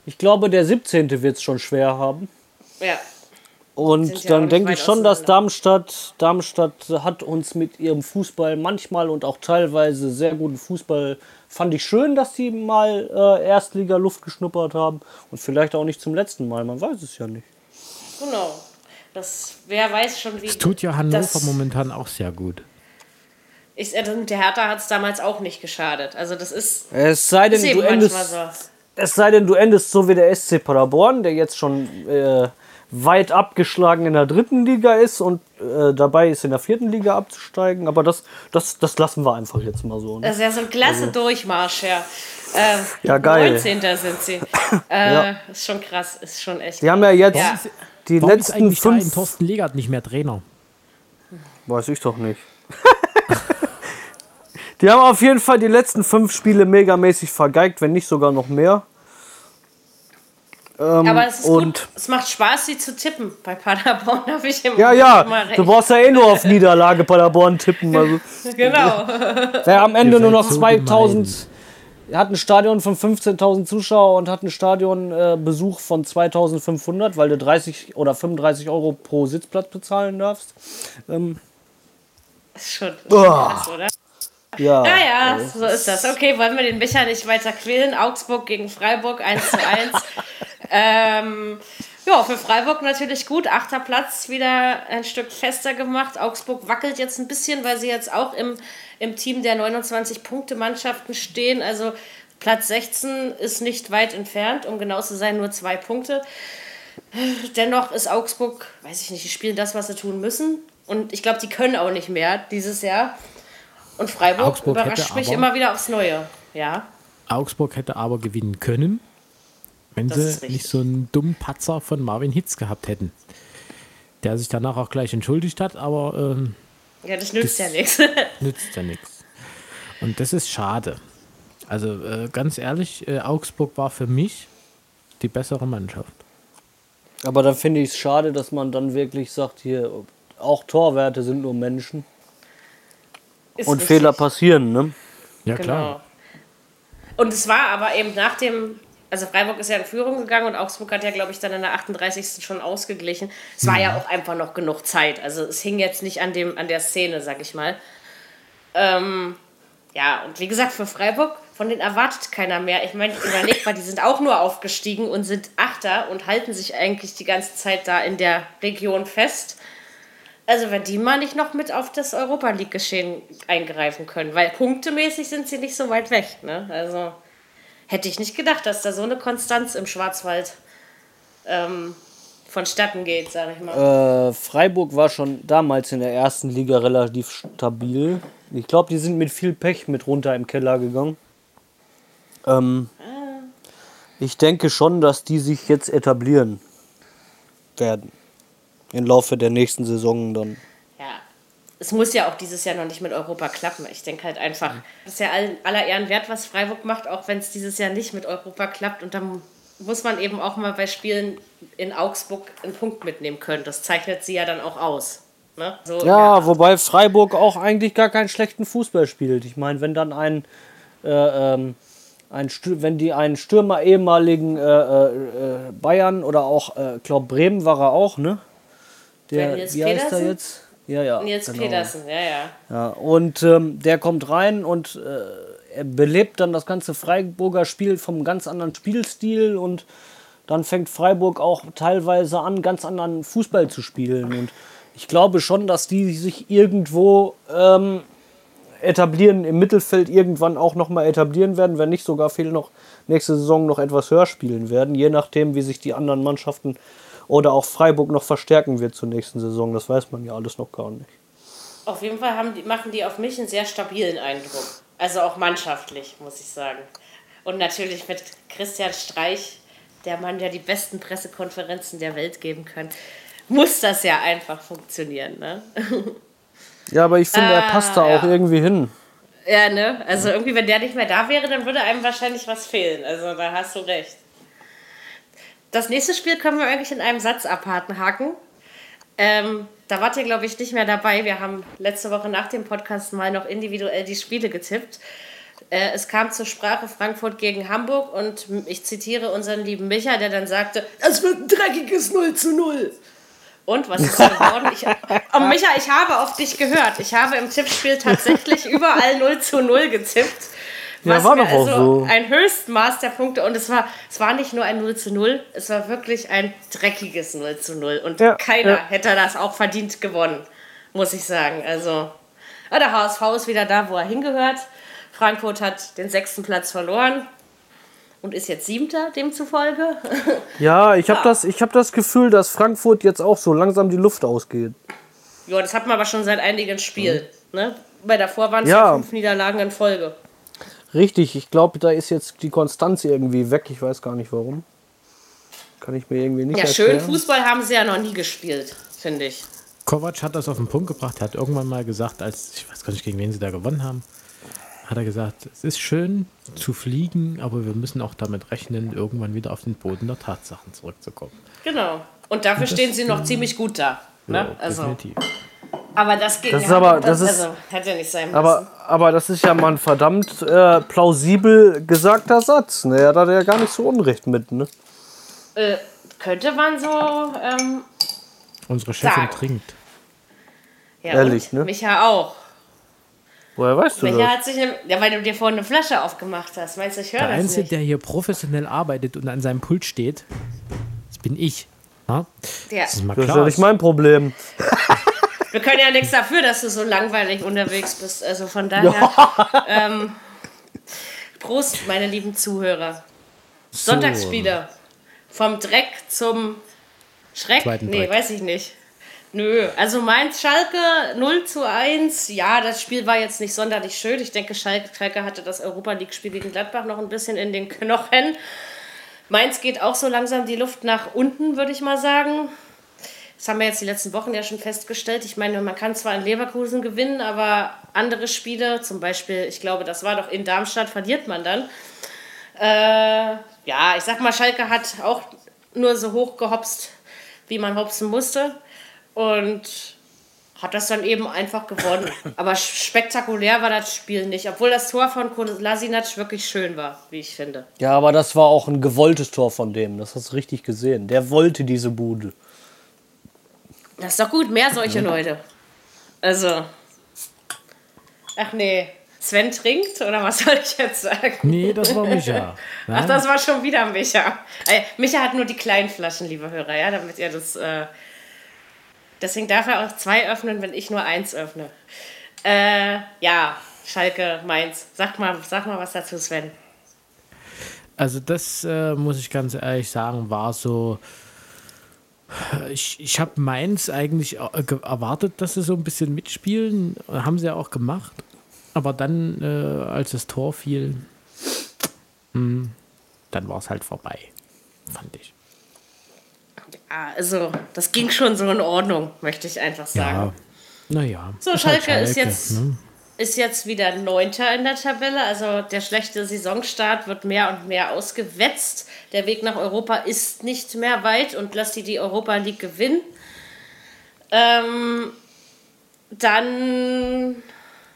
Speaker 4: Ich glaube, der 17. wird es schon schwer haben.
Speaker 2: Ja.
Speaker 4: Und dann denke ich schon, dass. Darmstadt, Darmstadt hat uns mit ihrem Fußball manchmal und auch teilweise sehr guten Fußball, fand ich schön, dass sie mal äh, Erstliga Luft geschnuppert haben. Und vielleicht auch nicht zum letzten Mal, man weiß es ja nicht.
Speaker 2: Genau. Das, wer weiß schon, wie.
Speaker 3: Es tut ja Hannover
Speaker 2: das-
Speaker 3: momentan auch sehr gut.
Speaker 2: Ich, äh, mit der Hertha hat es damals auch nicht geschadet. Also, das ist,
Speaker 4: Es sei denn, du endest,
Speaker 2: manchmal so.
Speaker 4: es sei denn, du endest so wie der SC Paderborn, der jetzt schon äh, weit abgeschlagen in der dritten Liga ist und äh, dabei ist in der vierten Liga abzusteigen. Aber das, das, das lassen wir einfach jetzt mal so. Ne?
Speaker 2: Das ist ja so ein klasse Durchmarsch, ja. Äh,
Speaker 4: Ja, geil.
Speaker 2: 19. sind sie. Äh,
Speaker 4: Ja.
Speaker 2: Ist schon krass, ist schon echt.
Speaker 4: Die haben ja jetzt
Speaker 2: Ja.
Speaker 4: Die
Speaker 3: Warum ist
Speaker 4: letzten
Speaker 3: eigentlich da in
Speaker 4: fünf.
Speaker 3: Thorsten Legert nicht mehr Trainer?
Speaker 4: Weiß ich doch nicht. die haben auf jeden Fall die letzten fünf Spiele megamäßig vergeigt, wenn nicht sogar noch mehr. Ähm,
Speaker 2: Aber es ist
Speaker 4: und
Speaker 2: gut. Es macht Spaß, sie zu tippen. Bei Paderborn habe ich immer,
Speaker 4: ja,
Speaker 2: immer
Speaker 4: ja,
Speaker 2: recht.
Speaker 4: du brauchst ja eh nur auf Niederlage Paderborn tippen. Also,
Speaker 2: Genau.
Speaker 4: wer am Ende nur noch
Speaker 3: so
Speaker 4: 2000, hat ein Stadion von 15.000 Zuschauer und hat einen Stadionbesuch von 2500, weil du 30 oder 35 Euro pro Sitzplatz bezahlen darfst. Ähm,
Speaker 2: Ist schon
Speaker 4: Oh.
Speaker 2: krass, oder?
Speaker 4: ja,
Speaker 2: Ja, ja, so ist das. Okay, wollen wir den Becher nicht weiter quälen? Augsburg gegen Freiburg 1 zu 1. ähm, ja, für Freiburg natürlich gut. Achter Platz wieder ein Stück fester gemacht. Augsburg wackelt jetzt ein bisschen, weil sie jetzt auch im, im Team der 29-Punkte-Mannschaften stehen. Also Platz 16 ist nicht weit entfernt, um genau zu sein, nur zwei Punkte. Dennoch ist Augsburg, weiß ich nicht, die spielen das, was sie tun müssen. Und ich glaube, die können auch nicht mehr dieses Jahr. Und Freiburg
Speaker 3: Augsburg
Speaker 2: überrascht mich
Speaker 3: aber-
Speaker 2: immer wieder aufs Neue. Ja.
Speaker 3: Augsburg hätte aber gewinnen können, wenn
Speaker 2: Das
Speaker 3: sie nicht so einen dummen Patzer von Marvin Hitz gehabt hätten. Der sich danach auch gleich entschuldigt hat, aber ähm,
Speaker 2: Ja, das nützt
Speaker 3: Das-
Speaker 2: ja nichts.
Speaker 3: nützt ja nichts. Und das ist schade. Also äh, ganz ehrlich, äh, Augsburg war für mich die bessere Mannschaft.
Speaker 4: Aber dann finde ich es schade, dass man dann wirklich sagt, hier, auch Torwerte sind nur Menschen.
Speaker 2: Ist
Speaker 4: Und
Speaker 2: richtig.
Speaker 4: Fehler passieren, ne?
Speaker 3: Ja
Speaker 2: Genau. Und es war aber eben nach dem, also Freiburg ist ja in Führung gegangen und Augsburg hat ja, glaube ich, dann in der 38. schon ausgeglichen. Es war ja auch einfach noch genug Zeit. Also es hing jetzt nicht an, dem, an der Szene, sag ich mal. Ähm, ja, und wie gesagt, für Freiburg, von denen erwartet keiner mehr. Ich meine, überleg mal, die sind auch nur aufgestiegen und sind Achter und halten sich eigentlich die ganze Zeit da in der Region fest. Also wenn die mal nicht noch mit auf das Europa League Geschehen eingreifen können, weil punktemäßig sind sie nicht so weit weg, ne? Also hätte ich nicht gedacht, dass da so eine Konstanz im Schwarzwald ähm, vonstatten geht, sag ich mal.
Speaker 4: Äh, Freiburg war schon damals in der ersten Liga relativ stabil. Ich glaube, die sind mit viel Pech mit runter im Keller gegangen. Ähm, ich denke schon, dass die sich jetzt etablieren werden. Im Laufe der nächsten Saison dann.
Speaker 2: Ja. Es muss ja auch dieses Jahr noch nicht mit Europa klappen. Ich denke halt einfach, das ist ja all- aller Ehren wert, was Freiburg macht, auch wenn es dieses Jahr nicht mit Europa klappt. Und dann muss man eben auch mal bei Spielen in Augsburg einen Punkt mitnehmen können. Das zeichnet sie ja dann auch aus. Ne? So,
Speaker 4: Ja, wobei Freiburg auch eigentlich gar keinen schlechten Fußball spielt. Ich meine, wenn dann ein, äh, ähm, ein Stür wenn die einen Stürmer ehemaligen äh, äh, äh, Bayern oder auch, äh, glaub Bremen war er auch, ne? Der, wie heißt er jetzt? Ja, ja.
Speaker 2: Nils
Speaker 4: genau.
Speaker 2: Pedersen, ja, ja.
Speaker 4: Ja, und ähm, der kommt rein und äh, er belebt dann das ganze Freiburger Spiel vom ganz anderen Spielstil und dann fängt Freiburg auch teilweise an, ganz anderen Fußball zu spielen. Und ich glaube schon, dass die sich irgendwo ähm, etablieren, im Mittelfeld irgendwann auch nochmal etablieren werden, wenn nicht sogar viel noch nächste Saison noch etwas höher spielen werden, je nachdem, wie sich die anderen Mannschaften oder auch Freiburg noch verstärken wird zur nächsten Saison. Das weiß man ja alles noch gar nicht.
Speaker 2: Auf jeden Fall haben die, machen die auf mich einen sehr stabilen Eindruck. Also auch mannschaftlich, muss ich sagen. Und natürlich mit Christian Streich, der Mann, der die besten Pressekonferenzen der Welt geben kann, muss das ja einfach funktionieren. Ne?
Speaker 4: Ja, aber ich finde, er
Speaker 2: Ah,
Speaker 4: passt da auch
Speaker 2: ja.
Speaker 4: irgendwie hin.
Speaker 2: Ja, ne? Also irgendwie, wenn der nicht mehr da wäre, dann würde einem wahrscheinlich was fehlen. Also da hast du recht. Das nächste Spiel können wir eigentlich in einem Satz abhaken. Ähm, da wart ihr, glaube ich, nicht mehr dabei. Wir haben letzte Woche nach dem Podcast mal noch individuell die Spiele getippt. Äh, es kam zur Sprache Frankfurt gegen Hamburg und ich zitiere unseren lieben Micha, der dann sagte, es wird ein dreckiges 0 zu 0. Und was ist geworden? Ich, oh, Micha, ich habe auf dich gehört. Ich habe im Tippspiel tatsächlich überall 0 zu 0 getippt.
Speaker 4: Ja, war doch auch
Speaker 2: also
Speaker 4: so.
Speaker 2: ein Höchstmaß der Punkte. Und es war, es war nicht nur ein 0 zu 0, es war wirklich ein dreckiges 0 zu 0. Und
Speaker 4: Ja,
Speaker 2: keiner
Speaker 4: ja.
Speaker 2: hätte das auch verdient gewonnen, muss ich sagen. Also, ja, der HSV ist wieder da, wo er hingehört. Frankfurt hat den sechsten Platz verloren und ist jetzt siebter demzufolge.
Speaker 4: Ja, ich habe das, ich hab das Gefühl, dass Frankfurt jetzt auch so langsam die Luft ausgeht.
Speaker 2: ja, das hat man aber schon seit einigen Spielen. Ne? Bei davor waren es
Speaker 4: Ja.
Speaker 2: ja fünf Niederlagen in Folge.
Speaker 4: Richtig, ich glaube, da ist jetzt die Konstanz irgendwie weg. Ich weiß gar nicht warum. Kann ich mir irgendwie nicht
Speaker 2: Ja, schön
Speaker 4: erklären.
Speaker 2: Fußball haben sie ja noch nie gespielt, finde ich.
Speaker 3: Kovac hat das auf den Punkt gebracht. Er hat irgendwann mal gesagt, als ich weiß gar nicht, gegen wen sie da gewonnen haben, hat er gesagt, es ist schön zu fliegen, aber wir müssen auch damit rechnen, irgendwann wieder auf den Boden der Tatsachen zurückzukommen.
Speaker 2: Genau. Und dafür
Speaker 3: das,
Speaker 2: stehen sie noch ziemlich gut da. Ne?
Speaker 3: Ja,
Speaker 2: also,
Speaker 3: definitiv.
Speaker 2: Aber das geht
Speaker 4: Das ist
Speaker 2: ja,
Speaker 4: aber- das ist-
Speaker 2: also, hätte ja nicht sein müssen.
Speaker 4: Aber, aber das ist ja mal ein verdammt äh, plausibel gesagter Satz. Ne? Er hat ja gar nicht so Unrecht mit. Ne?
Speaker 2: äh, könnte man so. Ähm,
Speaker 3: Unsere Chefin
Speaker 2: Sagen.
Speaker 3: trinkt.
Speaker 2: ja,
Speaker 4: Ehrlich,
Speaker 2: und
Speaker 4: ne?
Speaker 2: Micha auch.
Speaker 4: Woher weißt du
Speaker 2: Micha
Speaker 4: das?
Speaker 2: hat sich. Ne, ja, weil du dir vorhin eine Flasche aufgemacht hast. Meinst du, ich höre
Speaker 3: Der
Speaker 2: das
Speaker 3: Einzige,
Speaker 2: nicht?
Speaker 3: der hier professionell arbeitet und an seinem Pult steht, das bin ich. Ja?
Speaker 2: Ja.
Speaker 3: Das ist mal
Speaker 4: Das ist
Speaker 3: klar.
Speaker 4: ja nicht mein Problem.
Speaker 2: Wir können ja nichts dafür, dass du so langweilig unterwegs bist. Also von daher. Ähm, Prost, meine lieben Zuhörer.
Speaker 3: So.
Speaker 2: Sonntagsspiele. Vom Dreck zum Schreck?
Speaker 3: Zweiten
Speaker 2: nee,
Speaker 3: Dreck.
Speaker 2: weiß ich nicht. Nö, also Mainz Schalke 0 zu 1. Ja, das Spiel war jetzt nicht sonderlich schön. Ich denke, Schalke, Schalke hatte das Europa League-Spiel gegen Gladbach noch ein bisschen in den Knochen. Mainz geht auch so langsam die Luft nach unten, würde ich mal sagen. Das haben wir jetzt die letzten Wochen ja schon festgestellt. Ich meine, man kann zwar in Leverkusen gewinnen, aber andere Spiele, zum Beispiel, ich glaube, das war doch in Darmstadt, verliert man dann. Äh, ja, ich sag mal, Schalke hat auch nur so hoch gehopst, wie man hopsen musste. Und hat das dann eben einfach gewonnen. Aber spektakulär war das Spiel nicht, obwohl das Tor von Kolasinac wirklich schön war, wie ich finde.
Speaker 4: Ja, aber das war auch ein gewolltes Tor von dem. Das hast du richtig gesehen. Der wollte diese Bude.
Speaker 2: Das ist doch gut, mehr solche Leute. Also. Ach nee. Sven trinkt oder was soll ich jetzt sagen?
Speaker 3: Nee, das war Micha.
Speaker 2: Ach, das war schon wieder Micha. Micha hat nur die kleinen Flaschen, liebe Hörer, ja, damit ihr das. Äh, deswegen darf er auch zwei öffnen, wenn ich nur eins öffne. Äh, ja, Schalke, Mainz. Sag mal, sag mal was dazu, Sven.
Speaker 3: Also das äh, muss ich ganz ehrlich sagen, war so. Ich, ich habe Mainz eigentlich äh, erwartet, dass sie so ein bisschen mitspielen. Haben sie ja auch gemacht. Aber dann, äh, als das Tor fiel, hm, dann war es halt vorbei, fand ich.
Speaker 2: Ja, also, das ging schon so in Ordnung, möchte ich einfach sagen.
Speaker 3: Ja, naja.
Speaker 2: So, Schalke, ist jetzt, ist jetzt wieder Neunter in der Tabelle. Also der schlechte Saisonstart wird mehr und mehr ausgewetzt. Der Weg nach Europa ist nicht mehr weit und lass die die Europa League gewinnen. Ähm, dann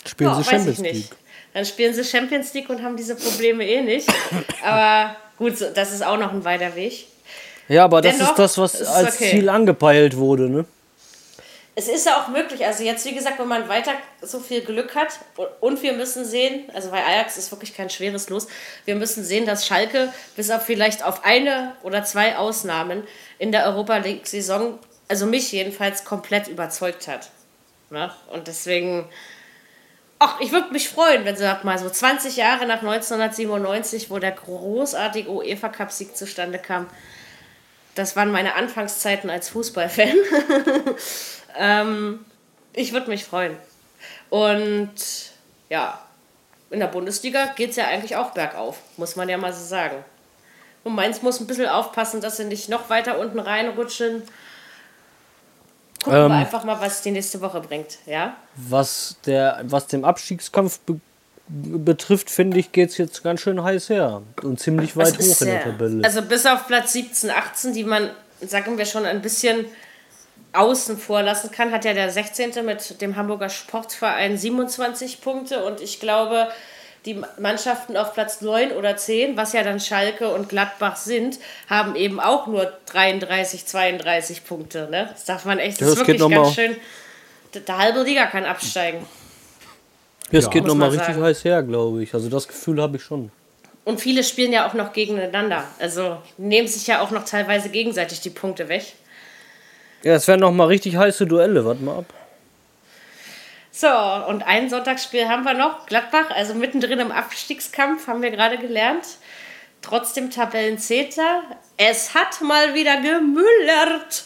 Speaker 4: Spielen
Speaker 2: ja,
Speaker 4: sie Champions
Speaker 2: ich nicht.
Speaker 4: League.
Speaker 2: Dann spielen sie Champions League und haben diese Probleme eh nicht. Aber gut, das ist auch noch ein weiter Weg.
Speaker 4: Ja, aber das
Speaker 2: Dennoch
Speaker 4: ist das, was als
Speaker 2: okay.
Speaker 4: Ziel angepeilt wurde, ne?
Speaker 2: Es ist ja auch möglich, also jetzt wie gesagt, wenn man weiter so viel Glück hat und- wir müssen sehen, also bei Ajax ist wirklich kein schweres Los, wir müssen sehen, dass Schalke bis auf vielleicht auf eine oder zwei Ausnahmen in der Europa League-Saison, also mich jedenfalls komplett überzeugt hat. Ne? Und deswegen, ach, ich würde mich freuen, wenn sie mal so 20 Jahre nach 1997, wo der großartige UEFA-Cup-Sieg zustande kam, das waren meine Anfangszeiten als Fußballfan. ähm, ich würde mich freuen. Und ja, in der Bundesliga geht es ja eigentlich auch bergauf, muss man ja mal so sagen. Und Mainz muss ein bisschen aufpassen, dass sie nicht noch weiter unten reinrutschen. Gucken
Speaker 4: Ähm.
Speaker 2: wir einfach mal, was die nächste Woche bringt, ja?
Speaker 4: Was, der, was den Abstiegskampf be betrifft, finde ich, geht es jetzt ganz schön heiß her. Und ziemlich weit
Speaker 2: Das ist
Speaker 4: hoch in der Tabelle.
Speaker 2: Also bis auf Platz 17, 18, die man, sagen wir schon, ein bisschen außen vor lassen kann, hat ja der 16. mit dem Hamburger Sportverein 27 Punkte und ich glaube, die Mannschaften auf Platz 9 oder 10, was ja dann Schalke und Gladbach sind, haben eben auch nur 33, 32 Punkte. Ne? Das darf man echt, das ist
Speaker 4: das geht
Speaker 2: wirklich ganz
Speaker 4: mal.
Speaker 2: schön. Der, halbe Liga kann absteigen.
Speaker 4: Es
Speaker 3: Ja,
Speaker 4: geht nochmal richtig
Speaker 2: sagen.
Speaker 4: heiß her, glaube ich. Also das Gefühl habe ich schon.
Speaker 2: Und viele spielen ja auch noch gegeneinander. Also nehmen sich ja auch noch teilweise gegenseitig die Punkte weg.
Speaker 4: Ja, es werden nochmal richtig heiße Duelle. Warte mal ab.
Speaker 2: So, und ein Sonntagsspiel haben wir noch. Gladbach, also mittendrin im Abstiegskampf, haben wir gerade gelernt. Trotzdem Tabellenzehnter. Es hat mal wieder gemüllert.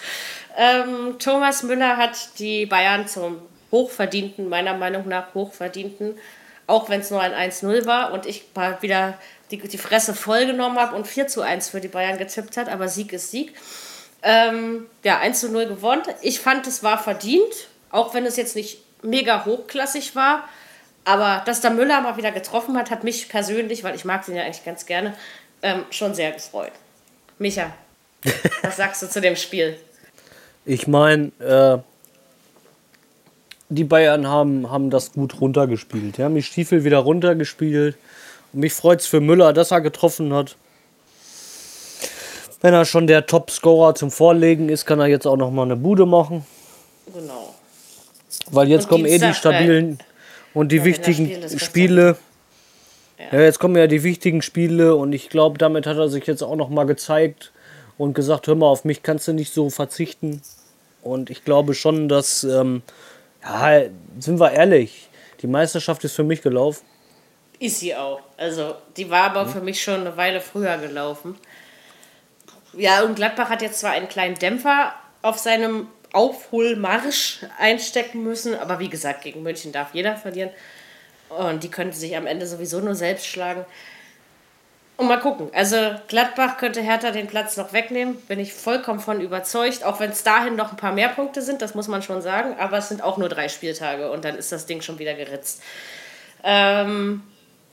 Speaker 2: Ähm, Thomas Müller hat die Bayern zum hochverdienten, meiner Meinung nach hochverdienten, auch wenn es nur ein 1-0 war und ich mal wieder die, die Fresse voll genommen habe und 4 zu 1 für die Bayern getippt hat, aber Sieg ist Sieg. Ähm, ja, 1 zu 0 gewonnen. Ich fand, es war verdient, auch wenn es jetzt nicht mega hochklassig war. Aber dass der Müller mal wieder getroffen hat, hat mich persönlich, weil ich mag den ja eigentlich ganz gerne, ähm, schon sehr gefreut. Micha, was sagst du zu dem Spiel?
Speaker 4: Ich meine, äh, die Bayern haben, haben das gut runtergespielt. Die haben die Stiefel wieder runtergespielt. Und mich freut es für Müller, dass er getroffen hat. Wenn er schon der Top-Scorer zum Vorlegen ist, kann er jetzt auch noch mal eine Bude machen.
Speaker 2: Genau.
Speaker 4: Weil jetzt
Speaker 2: Und
Speaker 4: kommen eh die
Speaker 2: Dienstag, äh,
Speaker 4: stabilen und die wichtigen
Speaker 2: Spiel
Speaker 4: Spiele. Ja. jetzt kommen ja die wichtigen Spiele und ich glaube, damit hat er sich jetzt auch noch mal gezeigt und gesagt, hör mal, auf mich kannst du nicht so verzichten. Und ich glaube schon, dass, ähm, ja, sind wir ehrlich, die Meisterschaft ist für mich gelaufen.
Speaker 2: Ist sie auch. Also, die war aber für mich schon eine Weile früher gelaufen. Ja, und Gladbach hat jetzt zwar einen kleinen Dämpfer auf seinem Aufholmarsch einstecken müssen, aber wie gesagt, gegen München darf jeder verlieren. Und die könnte sich am Ende sowieso nur selbst schlagen. Und mal gucken. Also Gladbach könnte Hertha den Platz noch wegnehmen. Bin ich vollkommen von überzeugt. Auch wenn es dahin noch ein paar mehr Punkte sind, das muss man schon sagen. Aber es sind auch nur drei Spieltage und dann ist das Ding schon wieder geritzt. Ähm,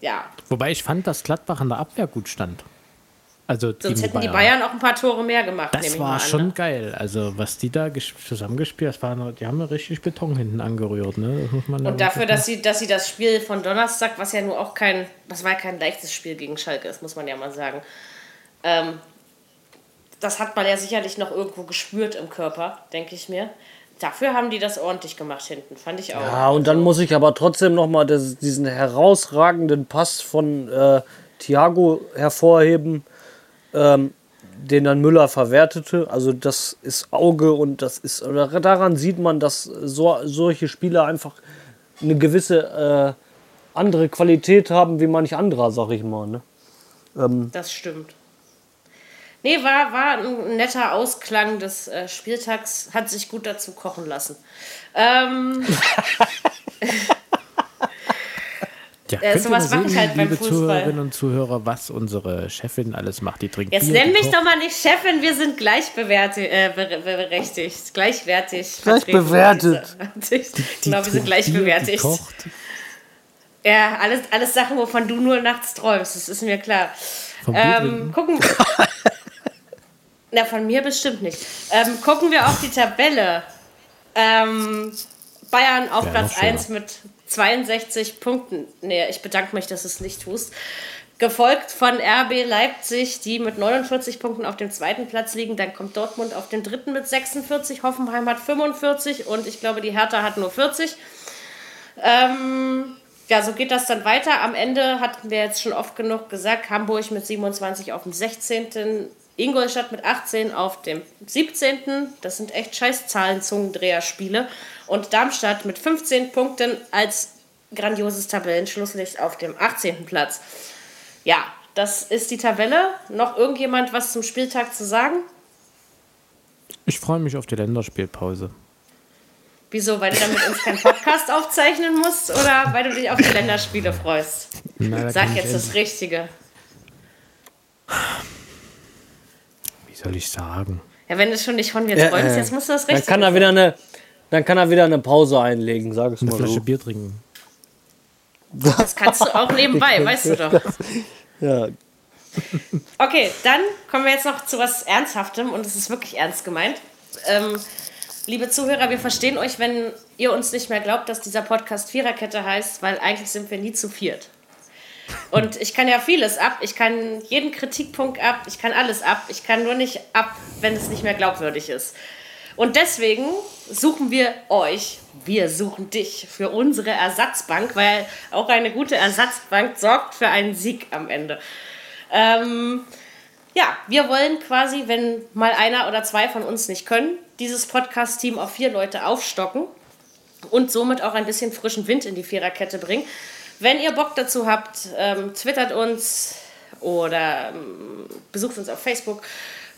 Speaker 2: ja,
Speaker 3: Wobei ich fand, dass Gladbach in der Abwehr gut stand. Also
Speaker 2: sonst hätten die Bayern auch ein paar Tore mehr gemacht. nehme
Speaker 3: Das
Speaker 2: ich
Speaker 3: war
Speaker 2: mal an,
Speaker 3: schon
Speaker 2: ne?
Speaker 3: geil. Also was die da ges- zusammengespielt, noch- die haben ja richtig Beton hinten angerührt. Ne? Das muss man ja
Speaker 2: Und dafür, dass sie, dass sie das Spiel von Donnerstag, was ja nur auch kein, das war ja kein leichtes Spiel gegen Schalke, das muss man ja mal sagen. Ähm, das hat man ja sicherlich noch irgendwo gespürt im Körper, denke ich mir. Dafür haben die das ordentlich gemacht hinten, fand ich auch.
Speaker 4: Ja, und dann muss ich aber trotzdem noch mal das, diesen herausragenden Pass von äh, Thiago hervorheben, ähm, den dann Müller verwertete. Also das ist Auge und das ist oder daran sieht man, dass so, solche Spieler einfach eine gewisse äh, andere Qualität haben wie manch anderer, sag ich mal. Ne?
Speaker 2: Das stimmt. Nee, war, war ein netter Ausklang des äh, Spieltags, hat sich gut dazu kochen lassen. Ähm,
Speaker 3: Ja,
Speaker 2: Äh,
Speaker 3: könnt ihr
Speaker 2: sowas
Speaker 3: mal
Speaker 2: mache ich
Speaker 3: sehen,
Speaker 2: halt beim
Speaker 3: liebe
Speaker 2: Fußball.
Speaker 3: Zuhörerinnen und Zuhörer, was unsere Chefin alles macht. Die trinkt
Speaker 2: jetzt
Speaker 3: Bier,
Speaker 2: nenn mich doch mal nicht Chefin, wir sind gleichbewertig, äh, berechtigt, gleichwertig.
Speaker 4: Gleichbewertet.
Speaker 3: Die
Speaker 2: genau, wir sind
Speaker 3: trinkt Bier, die
Speaker 2: gleichbewertigt.
Speaker 3: kocht.
Speaker 2: Ja, alles, alles Sachen, wovon du nur nachts träumst, das ist mir klar.
Speaker 3: Vom
Speaker 2: Ähm, gucken. Na, von mir bestimmt nicht. Ähm, gucken wir auf die Tabelle. Ähm, Bayern auf
Speaker 3: Ja,
Speaker 2: Platz
Speaker 3: noch schöner.
Speaker 2: 1 mit 62 Punkten. Nee, ich bedanke mich, dass du es nicht tust. Gefolgt von RB Leipzig, die mit 49 Punkten auf dem zweiten Platz liegen. Dann kommt Dortmund auf den dritten mit 46. Hoffenheim hat 45 und ich glaube, die Hertha hat nur 40. Ähm, ja, so geht das dann weiter. Am Ende hatten wir jetzt schon oft genug gesagt, Hamburg mit 27 auf dem 16. Ingolstadt mit 18 auf dem 17. Das sind echt scheiß Zahlen, Zungendreher-Spiele. Und Darmstadt mit 15 Punkten als grandioses Tabellenschlusslicht auf dem 18. Platz. Ja, das ist die Tabelle. Noch irgendjemand was zum Spieltag zu sagen?
Speaker 3: Ich freue mich auf die Länderspielpause.
Speaker 2: Wieso? Weil du dann mit uns keinen Podcast aufzeichnen musst oder weil du dich auf die Länderspiele freust?
Speaker 3: Na, da
Speaker 2: Sag jetzt das Richtige.
Speaker 3: Wie soll ich sagen?
Speaker 2: Ja, wenn du schon nicht von mir
Speaker 4: Ja,
Speaker 2: träumst,
Speaker 4: äh,
Speaker 2: jetzt musst du das
Speaker 4: Dann
Speaker 2: Richtige
Speaker 4: kann er wieder eine, dann kann er wieder eine Pause einlegen, sag es
Speaker 3: Eine
Speaker 4: mal
Speaker 3: Flasche
Speaker 4: so.
Speaker 3: Bier trinken.
Speaker 2: Das kannst du auch nebenbei, weißt du doch.
Speaker 4: Ja,
Speaker 2: Okay, dann kommen wir jetzt noch zu was Ernsthaftem und es ist wirklich ernst gemeint. Ähm, liebe Zuhörer, wir verstehen euch, wenn ihr uns nicht mehr glaubt, dass dieser Podcast Viererkette heißt, weil eigentlich sind wir nie zu viert. Und ich kann ja vieles ab. Ich kann jeden Kritikpunkt ab. Ich kann alles ab. Ich kann nur nicht ab, wenn es nicht mehr glaubwürdig ist. Und deswegen suchen wir euch, wir suchen dich für unsere Ersatzbank, weil auch eine gute Ersatzbank sorgt für einen Sieg am Ende. Ähm, ja, wir wollen quasi, wenn mal einer oder zwei von uns nicht können, dieses Podcast-Team auf vier Leute aufstocken und somit auch ein bisschen frischen Wind in die Viererkette bringen. Wenn ihr Bock dazu habt, ähm, twittert uns oder ähm, besucht uns auf Facebook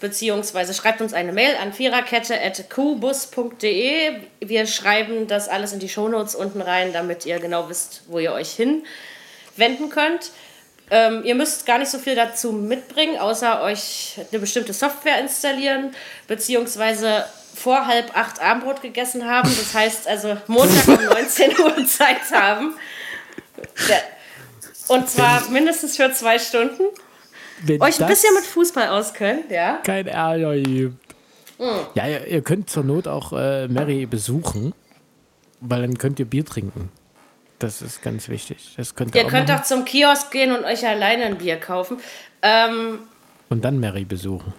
Speaker 2: beziehungsweise schreibt uns eine Mail an viererkette.qbus.de. Wir schreiben das alles in die Shownotes unten rein, damit ihr genau wisst, wo ihr euch hinwenden könnt. Ähm, ihr müsst gar nicht so viel dazu mitbringen, außer euch eine bestimmte Software installieren, beziehungsweise vor halb acht Abendbrot gegessen haben. Das heißt also Montag um 19 Uhr Zeit haben. Und zwar mindestens für zwei Stunden.
Speaker 3: Wenn
Speaker 2: Euch ein bisschen mit Fußball auskennen, ja.
Speaker 3: kein Ärger gibt.
Speaker 2: Hm.
Speaker 3: Ja, ihr, ihr könnt zur Not auch äh, Mary besuchen, weil dann könnt ihr Bier trinken. Das ist ganz wichtig. Das könnt ihr,
Speaker 2: Ihr
Speaker 3: auch
Speaker 2: könnt
Speaker 3: machen.
Speaker 2: auch zum Kiosk gehen und euch alleine ein Bier kaufen. Ähm,
Speaker 3: Und dann Mary besuchen.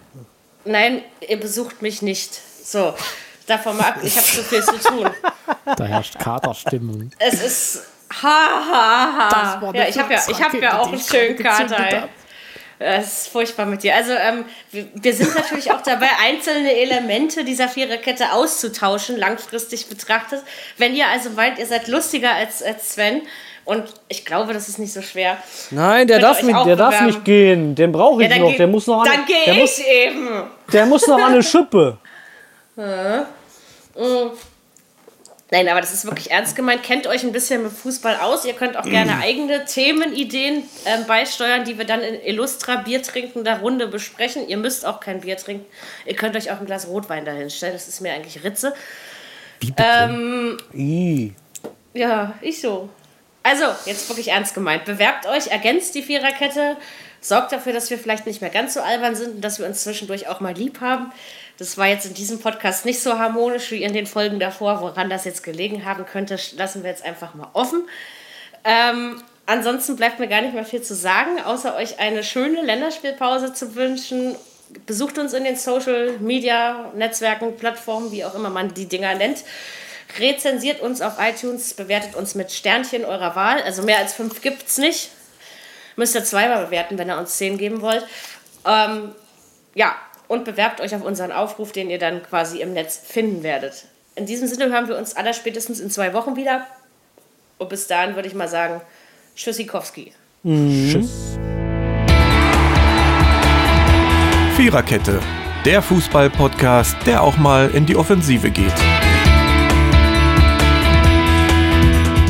Speaker 2: nein, ihr besucht mich nicht. So, davon mal ab, ich habe zu viel zu tun.
Speaker 3: Da herrscht Katerstimmung.
Speaker 2: Es ist. Ha, ha, ha.
Speaker 3: war
Speaker 2: Ja, ich habe ja, ich hab ja auch einen schönen Kater. Das ist furchtbar mit dir. Also, ähm, wir, wir sind natürlich auch dabei, einzelne Elemente dieser Viererkette auszutauschen, langfristig betrachtet. Wenn ihr also meint, ihr seid lustiger als, als Sven, und ich glaube, das ist nicht so schwer.
Speaker 4: Nein, der darf,
Speaker 2: auch
Speaker 4: der darf nicht gehen. Den brauche ich
Speaker 2: Ja,
Speaker 4: noch. Der muss noch an,
Speaker 2: Dann gehe ich
Speaker 4: muss,
Speaker 2: eben.
Speaker 4: der muss noch an eine Schippe.
Speaker 2: Nein, aber das ist wirklich ernst gemeint. Kennt euch ein bisschen mit Fußball aus. Ihr könnt auch gerne eigene Themenideen ähm, beisteuern, die wir dann in Illustra Bier trinkender Runde besprechen. Ihr müsst auch kein Bier trinken. Ihr könnt euch auch ein Glas Rotwein dahin stellen. Das ist mir eigentlich Ritze.
Speaker 3: Wie bitte?
Speaker 2: Ähm, ja, ich so. Also, jetzt wirklich ernst gemeint. Bewerbt euch, ergänzt die Viererkette, sorgt dafür, dass wir vielleicht nicht mehr ganz so albern sind und dass wir uns zwischendurch auch mal lieb haben. Das war jetzt in diesem Podcast nicht so harmonisch wie in den Folgen davor. Woran das jetzt gelegen haben könnte, lassen wir jetzt einfach mal offen. Ähm, ansonsten bleibt mir gar nicht mehr viel zu sagen, außer euch eine schöne Länderspielpause zu wünschen. Besucht uns in den Social Media Netzwerken, Plattformen, wie auch immer man die Dinger nennt. Rezensiert uns auf iTunes, bewertet uns mit Sternchen eurer Wahl. Also mehr als fünf gibt es nicht. Müsst ihr zweimal bewerten, wenn ihr uns zehn geben wollt. Ähm, ja, und bewerbt euch auf unseren Aufruf, den ihr dann quasi im Netz finden werdet. In diesem Sinne hören wir uns aller spätestens in zwei Wochen wieder. Und bis dahin würde ich mal sagen, Tschüssikowski.
Speaker 3: Tschüss.
Speaker 1: Viererkette, der Fußball-Podcast, der auch mal in die Offensive geht.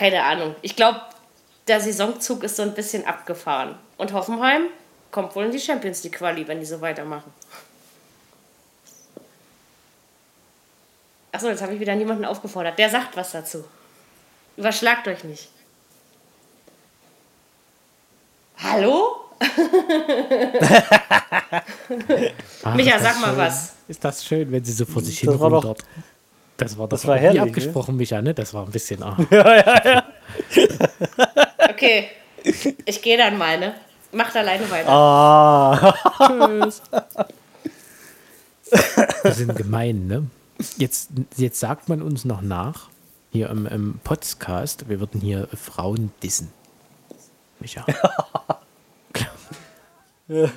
Speaker 2: Keine Ahnung. Ich glaube, der Saisonzug ist so ein bisschen abgefahren. Und Hoffenheim kommt wohl in die Champions League Quali, wenn die so weitermachen. Achso, jetzt habe ich wieder niemanden aufgefordert. Der sagt was dazu. Überschlagt euch nicht. Hallo?
Speaker 3: Ach,
Speaker 2: Micha, sag mal
Speaker 3: schön.
Speaker 2: was.
Speaker 3: Ist das schön, wenn sie so vor sich hin
Speaker 4: Das war?
Speaker 3: Das war,
Speaker 4: Das war herrlich,
Speaker 3: abgesprochen, Micha, ne? Das war ein bisschen. Ah.
Speaker 2: Okay, ich gehe dann mal, ne? Macht alleine weiter.
Speaker 4: Ah,
Speaker 3: Tschüss. Wir sind gemein, ne? Jetzt, jetzt sagt man uns noch nach, hier im, im Podcast, wir würden hier Frauen dissen. Micha.